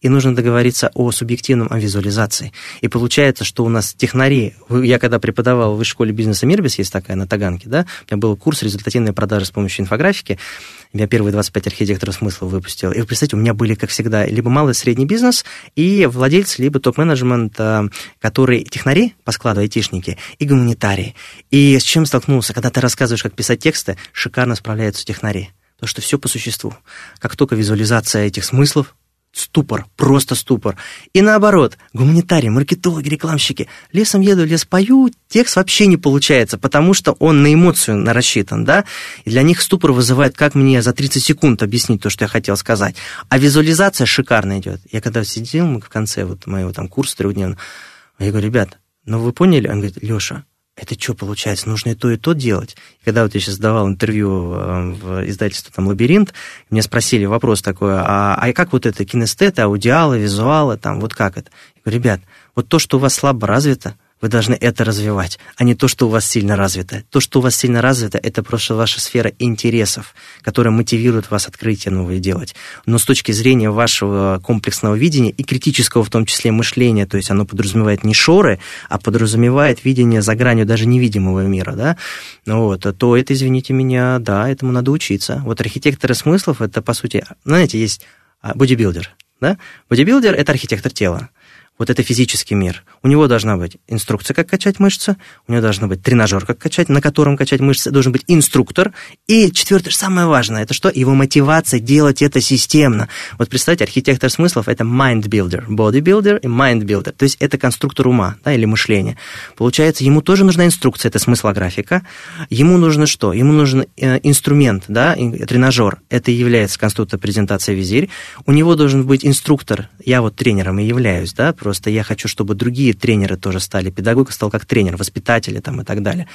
Speaker 3: и нужно договориться о субъективном, о визуализации. И получается, что у нас технари, я когда преподавал в высшей школе бизнеса Мирбис, есть такая на Таганке, да, у меня был курс результативной продажи с помощью инфографики, я первые 25 архитекторов смысла выпустил. И вы представьте, у меня были, как всегда, либо малый и средний бизнес, и владельцы, либо топ-менеджмент, э, которые технари по складу, айтишники, и гуманитарии. И с чем столкнулся? Когда ты рассказываешь, как писать тексты, шикарно справляются технари. Потому что все по существу. Как только визуализация этих смыслов, ступор, просто ступор. И наоборот, гуманитарии, маркетологи, рекламщики, лесом еду, лес пою, текст вообще не получается, потому что он на эмоцию рассчитан, да, и для них ступор вызывает, как мне за 30 секунд объяснить то, что я хотел сказать. А визуализация шикарно идет. Я когда сидел в конце вот моего там курса трехдневного, я говорю, ребят, ну вы поняли? Он говорит, Леша, это что получается? Нужно и то, и то делать. И когда вот я сейчас давал интервью э, в издательство там «Лабиринт», мне спросили вопрос такой, а, а как вот это кинестеты, аудиалы, визуалы, там, вот как это? Я говорю, ребят, вот то, что у вас слабо развито, вы должны это развивать, а не то, что у вас сильно развито. То, что у вас сильно развито, это просто ваша сфера интересов, которая мотивирует вас открытие новые делать. Но с точки зрения вашего комплексного видения и критического в том числе мышления, то есть оно подразумевает не шоры, а подразумевает видение за гранью даже невидимого мира, да, вот, то это, извините меня, да, этому надо учиться. Вот архитекторы смыслов, это, по сути, знаете, есть а, бодибилдер, да? Бодибилдер – это архитектор тела вот это физический мир. У него должна быть инструкция, как качать мышцы, у него должен быть тренажер, как качать, на котором качать мышцы, должен быть инструктор. И четвертое, самое важное, это что? Его мотивация делать это системно. Вот представьте, архитектор смыслов – это mind builder, body builder и mind builder. То есть это конструктор ума да, или мышления. Получается, ему тоже нужна инструкция, это смыслографика. Ему нужно что? Ему нужен э, инструмент, да, тренажер. Это является конструктор презентации визирь. У него должен быть инструктор. Я вот тренером и являюсь, да, Просто я хочу, чтобы другие тренеры тоже стали. Педагог стал как тренер, воспитатели там и так далее.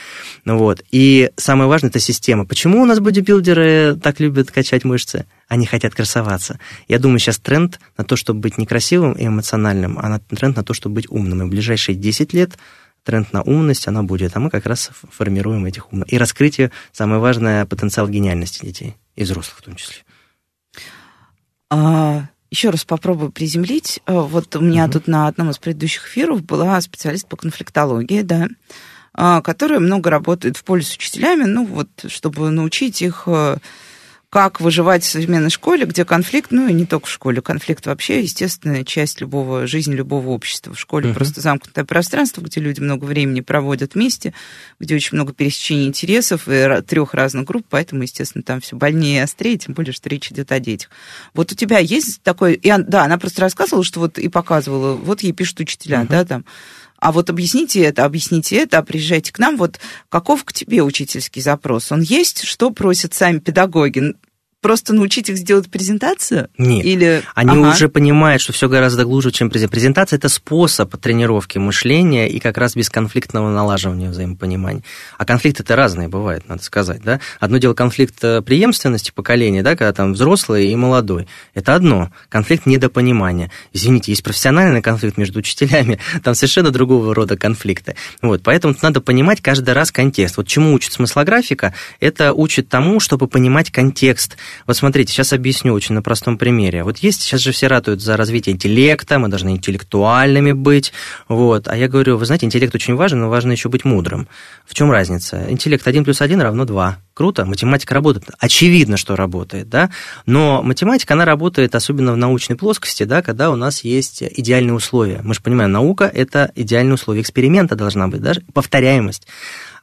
Speaker 3: Ну, вот. И самое важное – это система. Почему у нас бодибилдеры так любят качать мышцы? Они хотят красоваться. Я думаю, сейчас тренд на то, чтобы быть некрасивым и эмоциональным, а тренд на то, чтобы быть умным. И в ближайшие 10 лет тренд на умность, она будет, а мы как раз формируем этих умных. И раскрытие, самое важное, потенциал гениальности детей, и взрослых в том числе.
Speaker 2: А, еще раз попробую приземлить. Э, вот у меня угу. тут на одном из предыдущих эфиров была специалист по конфликтологии, да, а, которая много работает в поле с учителями, ну вот, чтобы научить их э, как выживать в современной школе, где конфликт, ну и не только в школе, конфликт вообще естественная часть любого жизни любого общества. В школе uh-huh. просто замкнутое пространство, где люди много времени проводят вместе, где очень много пересечений интересов и трех разных групп, поэтому, естественно, там все больнее и острее, тем более, что речь идет о детях. Вот у тебя есть такой... И, да, она просто рассказывала, что вот и показывала, вот ей пишут учителя, uh-huh. да, там, а вот объясните это, объясните это, а приезжайте к нам. Вот каков к тебе учительский запрос? Он есть? Что просят сами педагоги? Просто научить их сделать презентацию?
Speaker 3: Нет. Или... Они ага. уже понимают, что все гораздо глубже, чем презентация. Презентация – это способ тренировки мышления и как раз бесконфликтного налаживания взаимопонимания. А конфликты это разные бывают, надо сказать. Да? Одно дело конфликт э, преемственности поколения, да, когда там взрослый и молодой. Это одно. Конфликт недопонимания. Извините, есть профессиональный конфликт между учителями, [laughs] там совершенно другого рода конфликты. Вот, поэтому надо понимать каждый раз контекст. Вот чему учит смыслографика? Это учит тому, чтобы понимать контекст – вот смотрите, сейчас объясню очень на простом примере. Вот есть, сейчас же все ратуют за развитие интеллекта, мы должны интеллектуальными быть, вот. А я говорю, вы знаете, интеллект очень важен, но важно еще быть мудрым. В чем разница? Интеллект 1 плюс 1 равно 2. Круто, математика работает. Очевидно, что работает, да, но математика, она работает особенно в научной плоскости, да, когда у нас есть идеальные условия. Мы же понимаем, наука – это идеальные условия эксперимента должна быть, даже повторяемость.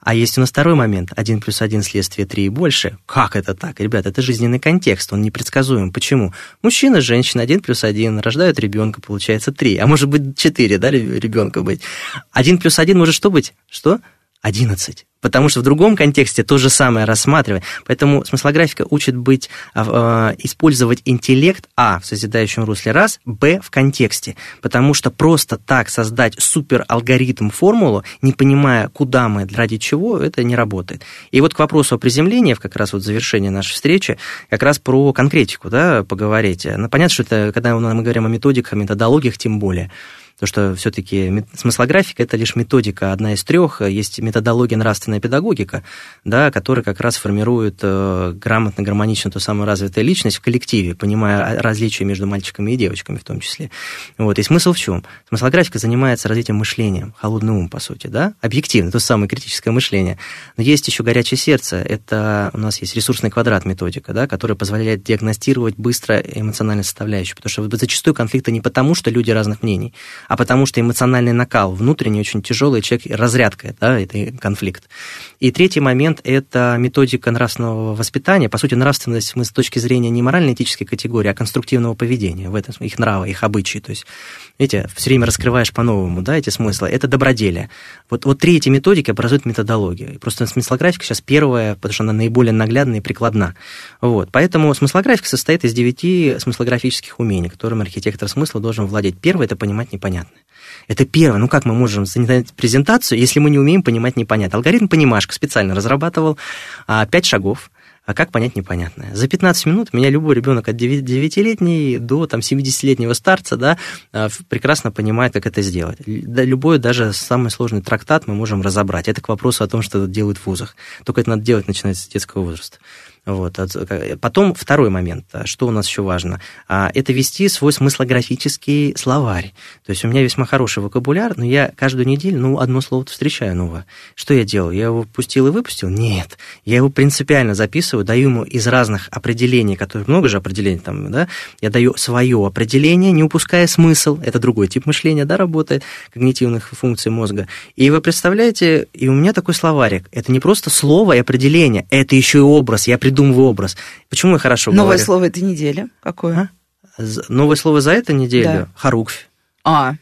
Speaker 3: А есть у нас второй момент. один плюс один следствие три и больше. Как это так? Ребята, это жизненный контекст, он непредсказуем. Почему? Мужчина, женщина, один плюс один рождают ребенка, получается три, а может быть четыре, да, ребенка быть. Один плюс один может что быть? Что? 11 потому что в другом контексте то же самое рассматриваем. Поэтому смыслографика учит быть, э, использовать интеллект, а, в созидающем русле раз, б, в контексте. Потому что просто так создать супер алгоритм, формулу, не понимая, куда мы, ради чего, это не работает. И вот к вопросу о приземлении, как раз вот завершение нашей встречи, как раз про конкретику, да, поговорить. Ну, понятно, что это, когда мы говорим о методиках, методологиях, тем более. Потому что все-таки смыслографика – это лишь методика, одна из трех. Есть методология нравственная педагогика, да, которая как раз формирует э, грамотно, гармонично ту самую развитую личность в коллективе, понимая различия между мальчиками и девочками в том числе. Вот. И смысл в чем? Смыслографика занимается развитием мышления, холодный ум, по сути, да, объективно, то самое критическое мышление. Но есть еще горячее сердце, это у нас есть ресурсный квадрат методика, да, которая позволяет диагностировать быстро эмоциональную составляющую, потому что зачастую конфликты не потому, что люди разных мнений, а потому что эмоциональный накал внутренний очень тяжелый, человек разрядка, да, это конфликт. И третий момент – это методика нравственного воспитания. По сути, нравственность мы с точки зрения не морально-этической категории, а конструктивного поведения, в этом их нравы, их обычаи. То есть, видите, все время раскрываешь по-новому, да, эти смыслы. Это доброделие. Вот, вот три эти методики образуют методологию. И просто смыслографика сейчас первая, потому что она наиболее наглядна и прикладна. Вот. Поэтому смыслографика состоит из девяти смыслографических умений, которым архитектор смысла должен владеть. Первое – это понимать непонятное. Это первое. Ну как мы можем занять презентацию, если мы не умеем понимать непонятно? Алгоритм понимашка специально разрабатывал а, пять шагов. А как понять непонятное? За 15 минут меня любой ребенок от 9-летней до там, 70-летнего старца да, а, прекрасно понимает, как это сделать. Любой, даже самый сложный трактат мы можем разобрать. Это к вопросу о том, что делают в вузах. Только это надо делать, начиная с детского возраста. Вот. Потом второй момент, а, что у нас еще важно, а, это вести свой смыслографический словарь. То есть у меня весьма хороший вокабуляр, но я каждую неделю, ну, одно слово встречаю новое. Что я делаю? Я его пустил и выпустил? Нет. Я его принципиально записываю, даю ему из разных определений, которые много же определений там, да, я даю свое определение, не упуская смысл. Это другой тип мышления, да, работает, когнитивных функций мозга. И вы представляете, и у меня такой словарик. Это не просто слово и определение, это еще и образ. Я придумываю придумываю образ. Почему я хорошо
Speaker 2: Новое
Speaker 3: говорю?
Speaker 2: слово этой недели какое?
Speaker 3: А? Новое слово за эту неделю? Да. Харуквь.
Speaker 2: А,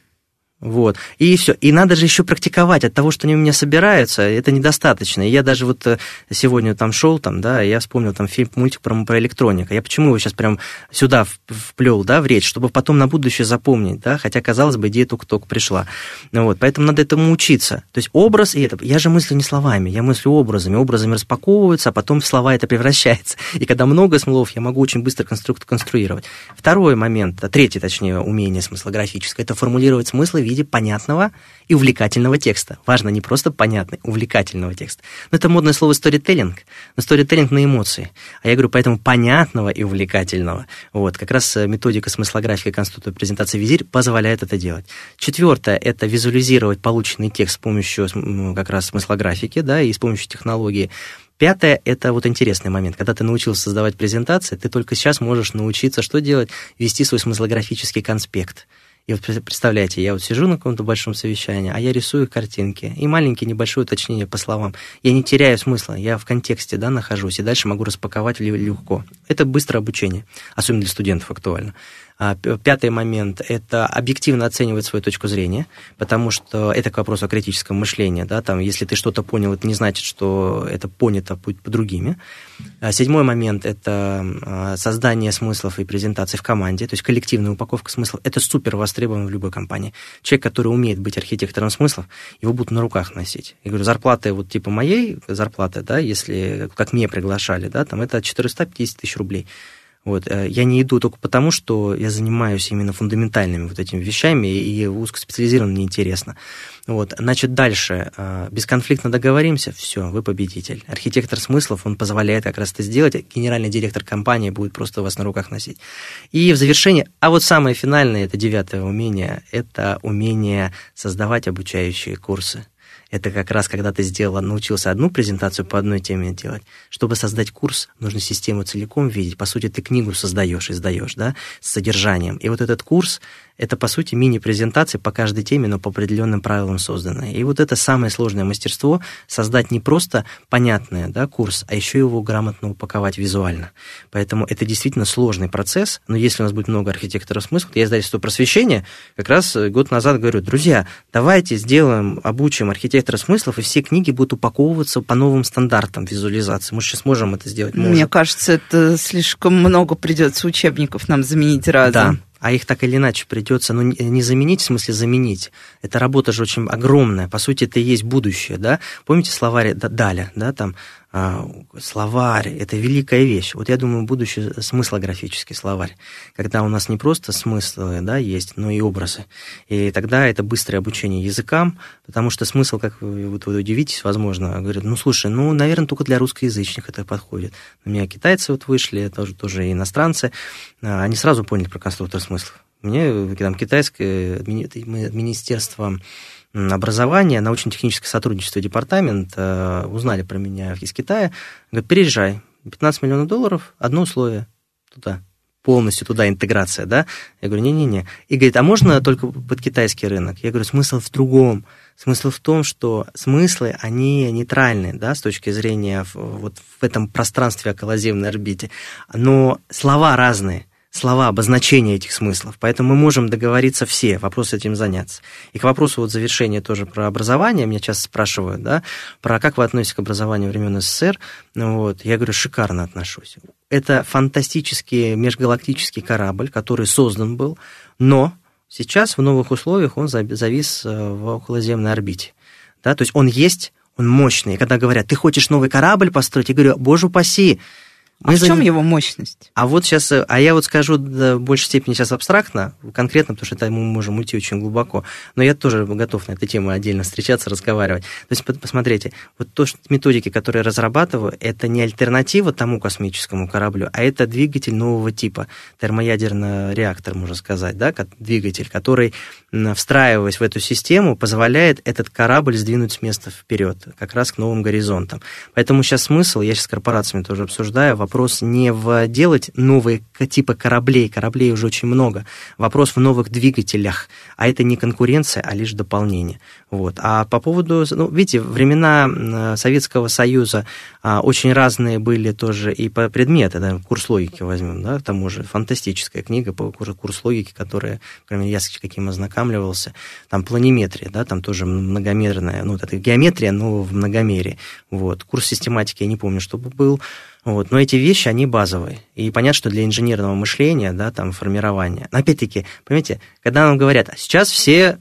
Speaker 3: вот. И все. И надо же еще практиковать. От того, что они у меня собираются, это недостаточно. Я даже вот э, сегодня там шел, там, да, я вспомнил там фильм, мультик про, про электроника. Я почему его сейчас прям сюда вплел, да, в речь, чтобы потом на будущее запомнить, да, хотя, казалось бы, идея только-только пришла. Вот. Поэтому надо этому учиться. То есть образ и это. Я же мыслю не словами, я мыслю образами. Образами распаковываются, а потом в слова это превращается. И когда много слов, я могу очень быстро констру- конструировать. Второй момент, третий, точнее, умение смыслографическое, это формулировать смыслы виде понятного и увлекательного текста. Важно не просто понятный, увлекательного текста. Но это модное слово сторителлинг, но сторителлинг на эмоции. А я говорю, поэтому понятного и увлекательного. Вот, как раз э, методика смыслографики конструктора презентации визирь позволяет это делать. Четвертое – это визуализировать полученный текст с помощью как раз смыслографики, да, и с помощью технологии. Пятое – это вот интересный момент. Когда ты научился создавать презентации, ты только сейчас можешь научиться что делать? Вести свой смыслографический конспект. И вот представляете, я вот сижу на каком-то большом совещании, а я рисую картинки. И маленькие небольшое уточнение по словам. Я не теряю смысла, я в контексте да, нахожусь, и дальше могу распаковать легко. Это быстрое обучение, особенно для студентов актуально. А, пятый момент – это объективно оценивать свою точку зрения, потому что это к вопросу о критическом мышлении. Да, там, если ты что-то понял, это не значит, что это понято по, по другими. А, седьмой момент – это а, создание смыслов и презентаций в команде, то есть коллективная упаковка смыслов. Это супер востребовано в любой компании. Человек, который умеет быть архитектором смыслов, его будут на руках носить. Я говорю, зарплаты вот типа моей зарплаты, да, если как мне приглашали, да, там это 450 тысяч рублей. Вот. Э, я не иду только потому, что я занимаюсь именно фундаментальными вот этими вещами, и узкоспециализированно неинтересно. Вот. Значит, дальше. Э, бесконфликтно договоримся, все, вы победитель. Архитектор смыслов, он позволяет как раз это сделать, генеральный директор компании будет просто вас на руках носить. И в завершение, а вот самое финальное, это девятое умение, это умение создавать обучающие курсы это как раз когда ты сделал, научился одну презентацию по одной теме делать. Чтобы создать курс, нужно систему целиком видеть. По сути, ты книгу создаешь, издаешь, да, с содержанием. И вот этот курс это, по сути, мини-презентации по каждой теме, но по определенным правилам созданные. И вот это самое сложное мастерство — создать не просто понятный да, курс, а еще его грамотно упаковать визуально. Поэтому это действительно сложный процесс, но если у нас будет много архитекторов смысла, я издательство просвещения как раз год назад говорю, друзья, давайте сделаем, обучим архитекторов архитектора смыслов, и все книги будут упаковываться по новым стандартам визуализации. Мы сейчас можем это сделать. Можем.
Speaker 2: Мне кажется, это слишком много придется учебников нам заменить разом.
Speaker 3: Да, а их так или иначе придется, ну, не заменить, в смысле заменить. Эта работа же очень огромная, по сути, это и есть будущее, да. Помните словарь Даля, да, там словарь – это великая вещь. Вот я думаю, будущий смыслографический словарь, когда у нас не просто смыслы да, есть, но и образы. И тогда это быстрое обучение языкам, потому что смысл, как вы, вот вы удивитесь, возможно, говорят, ну, слушай, ну, наверное, только для русскоязычных это подходит. У меня китайцы вот вышли, тоже, тоже иностранцы, а, они сразу поняли про конструктор смыслов. Мне там китайское министерство образования, научно-техническое сотрудничество департамент э, узнали про меня из Китая. Говорят, переезжай, 15 миллионов долларов, одно условие, туда, полностью туда интеграция, да? Я говорю, не-не-не. И говорит, а можно только под китайский рынок? Я говорю, смысл в другом. Смысл в том, что смыслы, они нейтральны, да, с точки зрения вот в этом пространстве околоземной орбите. Но слова разные слова, обозначения этих смыслов. Поэтому мы можем договориться все, вопрос этим заняться. И к вопросу вот завершения тоже про образование, меня часто спрашивают, да, про как вы относитесь к образованию времен СССР. Ну, вот, я говорю, шикарно отношусь. Это фантастический межгалактический корабль, который создан был, но сейчас в новых условиях он завис э, в околоземной орбите. Да, то есть он есть, он мощный. И когда говорят, ты хочешь новый корабль построить, я говорю, боже упаси,
Speaker 2: а в чем его мощность?
Speaker 3: А вот сейчас, э, а я вот скажу в большей степени сейчас абстрактно, конкретно, потому что это мы можем уйти очень глубоко, но я тоже готов на эту тему отдельно встречаться, разговаривать. То есть, посмотрите, вот то, что методики, которые я разрабатываю, это не альтернатива тому космическому кораблю, а это двигатель нового типа, термоядерный реактор, можно сказать, да, двигатель, который, встраиваясь в эту систему, позволяет этот корабль сдвинуть с места вперед, как раз к новым горизонтам. Поэтому сейчас смысл, я сейчас с корпорациями тоже обсуждаю, вопрос вопрос не в делать новые типы кораблей, кораблей уже очень много, вопрос в новых двигателях, а это не конкуренция, а лишь дополнение. Вот. А по поводу, ну, видите, времена Советского Союза а, очень разные были тоже и по предметы, да, курс логики возьмем, да, к тому же фантастическая книга по курс логики, которая, кроме я с каким ознакомливался, там планиметрия, да, там тоже многомерная, ну, это геометрия, но в многомерии, вот. Курс систематики я не помню, чтобы был, вот. Но эти вещи, они базовые. И понятно, что для инженерного мышления, да, там, формирования. Но опять-таки, понимаете, когда нам говорят, а сейчас все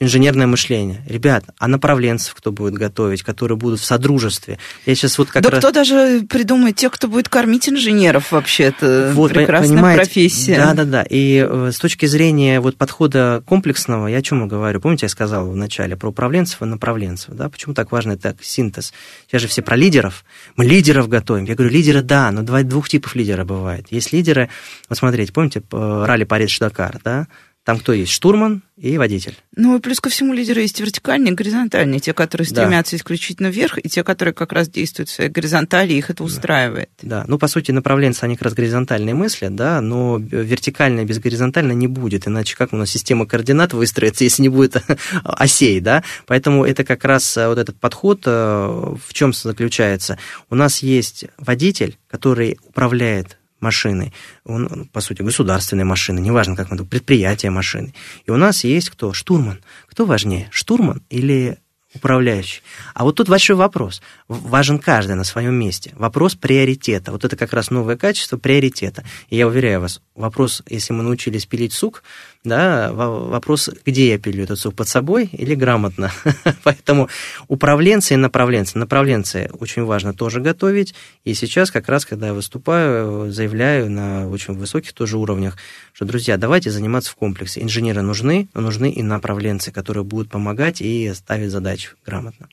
Speaker 3: инженерное мышление. Ребят, а направленцев кто будет готовить, которые будут в содружестве? Я сейчас вот как
Speaker 2: да
Speaker 3: раз...
Speaker 2: кто даже придумает тех, кто будет кормить инженеров вообще? Это вот, прекрасная понимаете? профессия.
Speaker 3: Да-да-да. И э, с точки зрения вот подхода комплексного, я о чем говорю? Помните, я сказал в начале про управленцев и направленцев? Да? Почему так важно это синтез? Сейчас же все про лидеров. Мы лидеров готовим. Я говорю, лидеры, да, но два, двух типов лидера бывает. Есть лидеры, вот смотрите, помните, ралли Париж-Дакар, да? Там кто есть? Штурман и водитель.
Speaker 2: Ну, и плюс ко всему лидеры есть вертикальные и горизонтальные. Те, которые стремятся да. исключительно вверх, и те, которые как раз действуют в своей горизонтали, их это устраивает.
Speaker 3: Да, ну, по сути, направленцы, они как раз горизонтальные мысли, да, но вертикальное без горизонтального не будет, иначе как у нас система координат выстроится, [laughs] если не будет [laughs] осей, да? Поэтому это как раз э, вот этот подход э, в чем заключается? У нас есть водитель, который управляет машины, он, по сути, государственные машины, неважно, как мы предприятия машины. И у нас есть кто? Штурман. Кто важнее, штурман или управляющий. А вот тут большой вопрос. Важен каждый на своем месте. Вопрос приоритета. Вот это как раз новое качество приоритета. И я уверяю вас, вопрос, если мы научились пилить сук, да, вопрос, где я пилю этот сук, под собой или грамотно. [laughs] Поэтому управленцы и направленцы. Направленцы очень важно тоже готовить. И сейчас как раз, когда я выступаю, заявляю на очень высоких тоже уровнях, что, друзья, давайте заниматься в комплексе. Инженеры нужны, но нужны и направленцы, которые будут помогать и ставить задачи грамотно.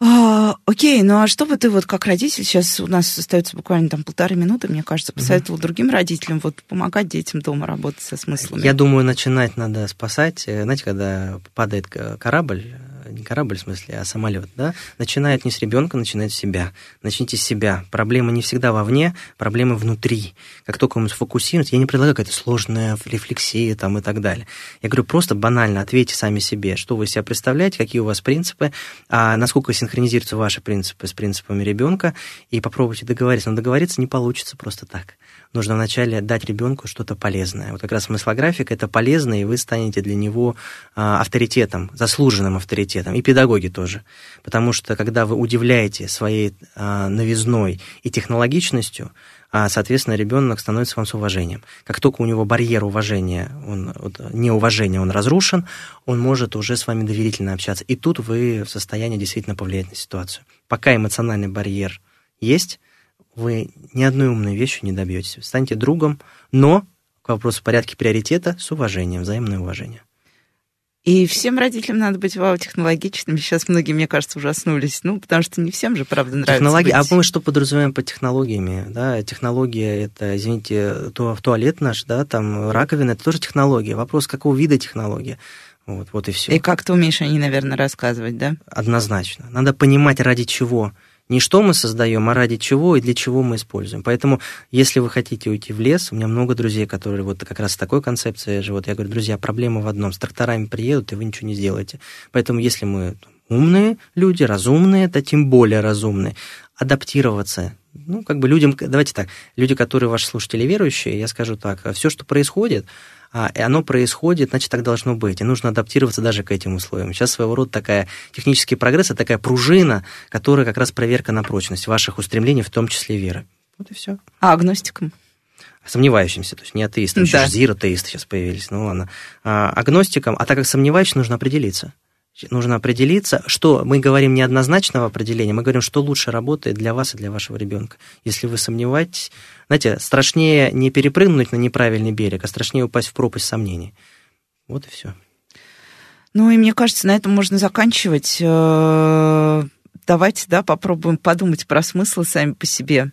Speaker 2: А, окей, ну а что бы ты вот как родитель, сейчас у нас остается буквально там полторы минуты, мне кажется, посоветовал угу. другим родителям вот помогать детям дома работать со смыслами?
Speaker 3: Я думаю, начинать надо спасать. Э, знаете, когда падает корабль, не корабль в смысле, а самолет, да, начинает не с ребенка, начинает с себя. Начните с себя. Проблема не всегда вовне, проблемы внутри. Как только мы сфокусируемся, я не предлагаю какая-то сложная рефлексия там и так далее. Я говорю, просто банально ответьте сами себе, что вы себя представляете, какие у вас принципы, а насколько синхронизируются ваши принципы с принципами ребенка, и попробуйте договориться. Но договориться не получится просто так нужно вначале дать ребенку что-то полезное. Вот как раз смыслографика это полезно, и вы станете для него а, авторитетом, заслуженным авторитетом, и педагоги тоже. Потому что когда вы удивляете своей а, новизной и технологичностью, а, соответственно, ребенок становится вам с уважением. Как только у него барьер уважения, он, вот, неуважения, он разрушен, он может уже с вами доверительно общаться. И тут вы в состоянии действительно повлиять на ситуацию. Пока эмоциональный барьер есть, вы ни одной умной вещью не добьетесь. станете другом, но к вопросу порядка приоритета с уважением, взаимное уважение.
Speaker 2: И всем родителям надо быть вау-технологичными. Сейчас многие, мне кажется, ужаснулись. Ну, потому что не всем же, правда, нравится
Speaker 3: Технологии,
Speaker 2: быть.
Speaker 3: А мы что подразумеваем под технологиями? Да, технология – это, извините, то, в туалет наш, да, там раковина – это тоже технология. Вопрос, какого вида технология? Вот, вот и все.
Speaker 2: И как ты умеешь о ней, наверное, рассказывать, да?
Speaker 3: Однозначно. Надо понимать, ради чего не что мы создаем, а ради чего и для чего мы используем. Поэтому, если вы хотите уйти в лес, у меня много друзей, которые вот как раз с такой концепцией живут. Я говорю, друзья, проблема в одном. С тракторами приедут, и вы ничего не сделаете. Поэтому, если мы умные люди, разумные, то тем более разумные. Адаптироваться. Ну, как бы людям, давайте так, люди, которые ваши слушатели верующие, я скажу так, все, что происходит, и оно происходит, значит, так должно быть. И нужно адаптироваться даже к этим условиям. Сейчас своего рода такая технический прогресс, это такая пружина, которая как раз проверка на прочность ваших устремлений, в том числе веры. Вот и все.
Speaker 2: А агностикам?
Speaker 3: Сомневающимся, то есть не атеистам, да. еще зиротеисты сейчас появились, ну ладно. А, агностикам, а так как сомневающимся, нужно определиться нужно определиться, что мы говорим неоднозначного определения, мы говорим, что лучше работает для вас и для вашего ребенка. Если вы сомневаетесь, знаете, страшнее не перепрыгнуть на неправильный берег, а страшнее упасть в пропасть сомнений. Вот и все.
Speaker 2: Ну и мне кажется, на этом можно заканчивать. Э, давайте, да, попробуем подумать про смыслы сами по себе.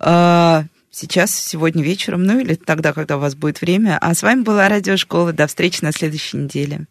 Speaker 2: Э, сейчас, сегодня вечером, ну или тогда, когда у вас будет время. А с вами была Радиошкола. До встречи на следующей неделе.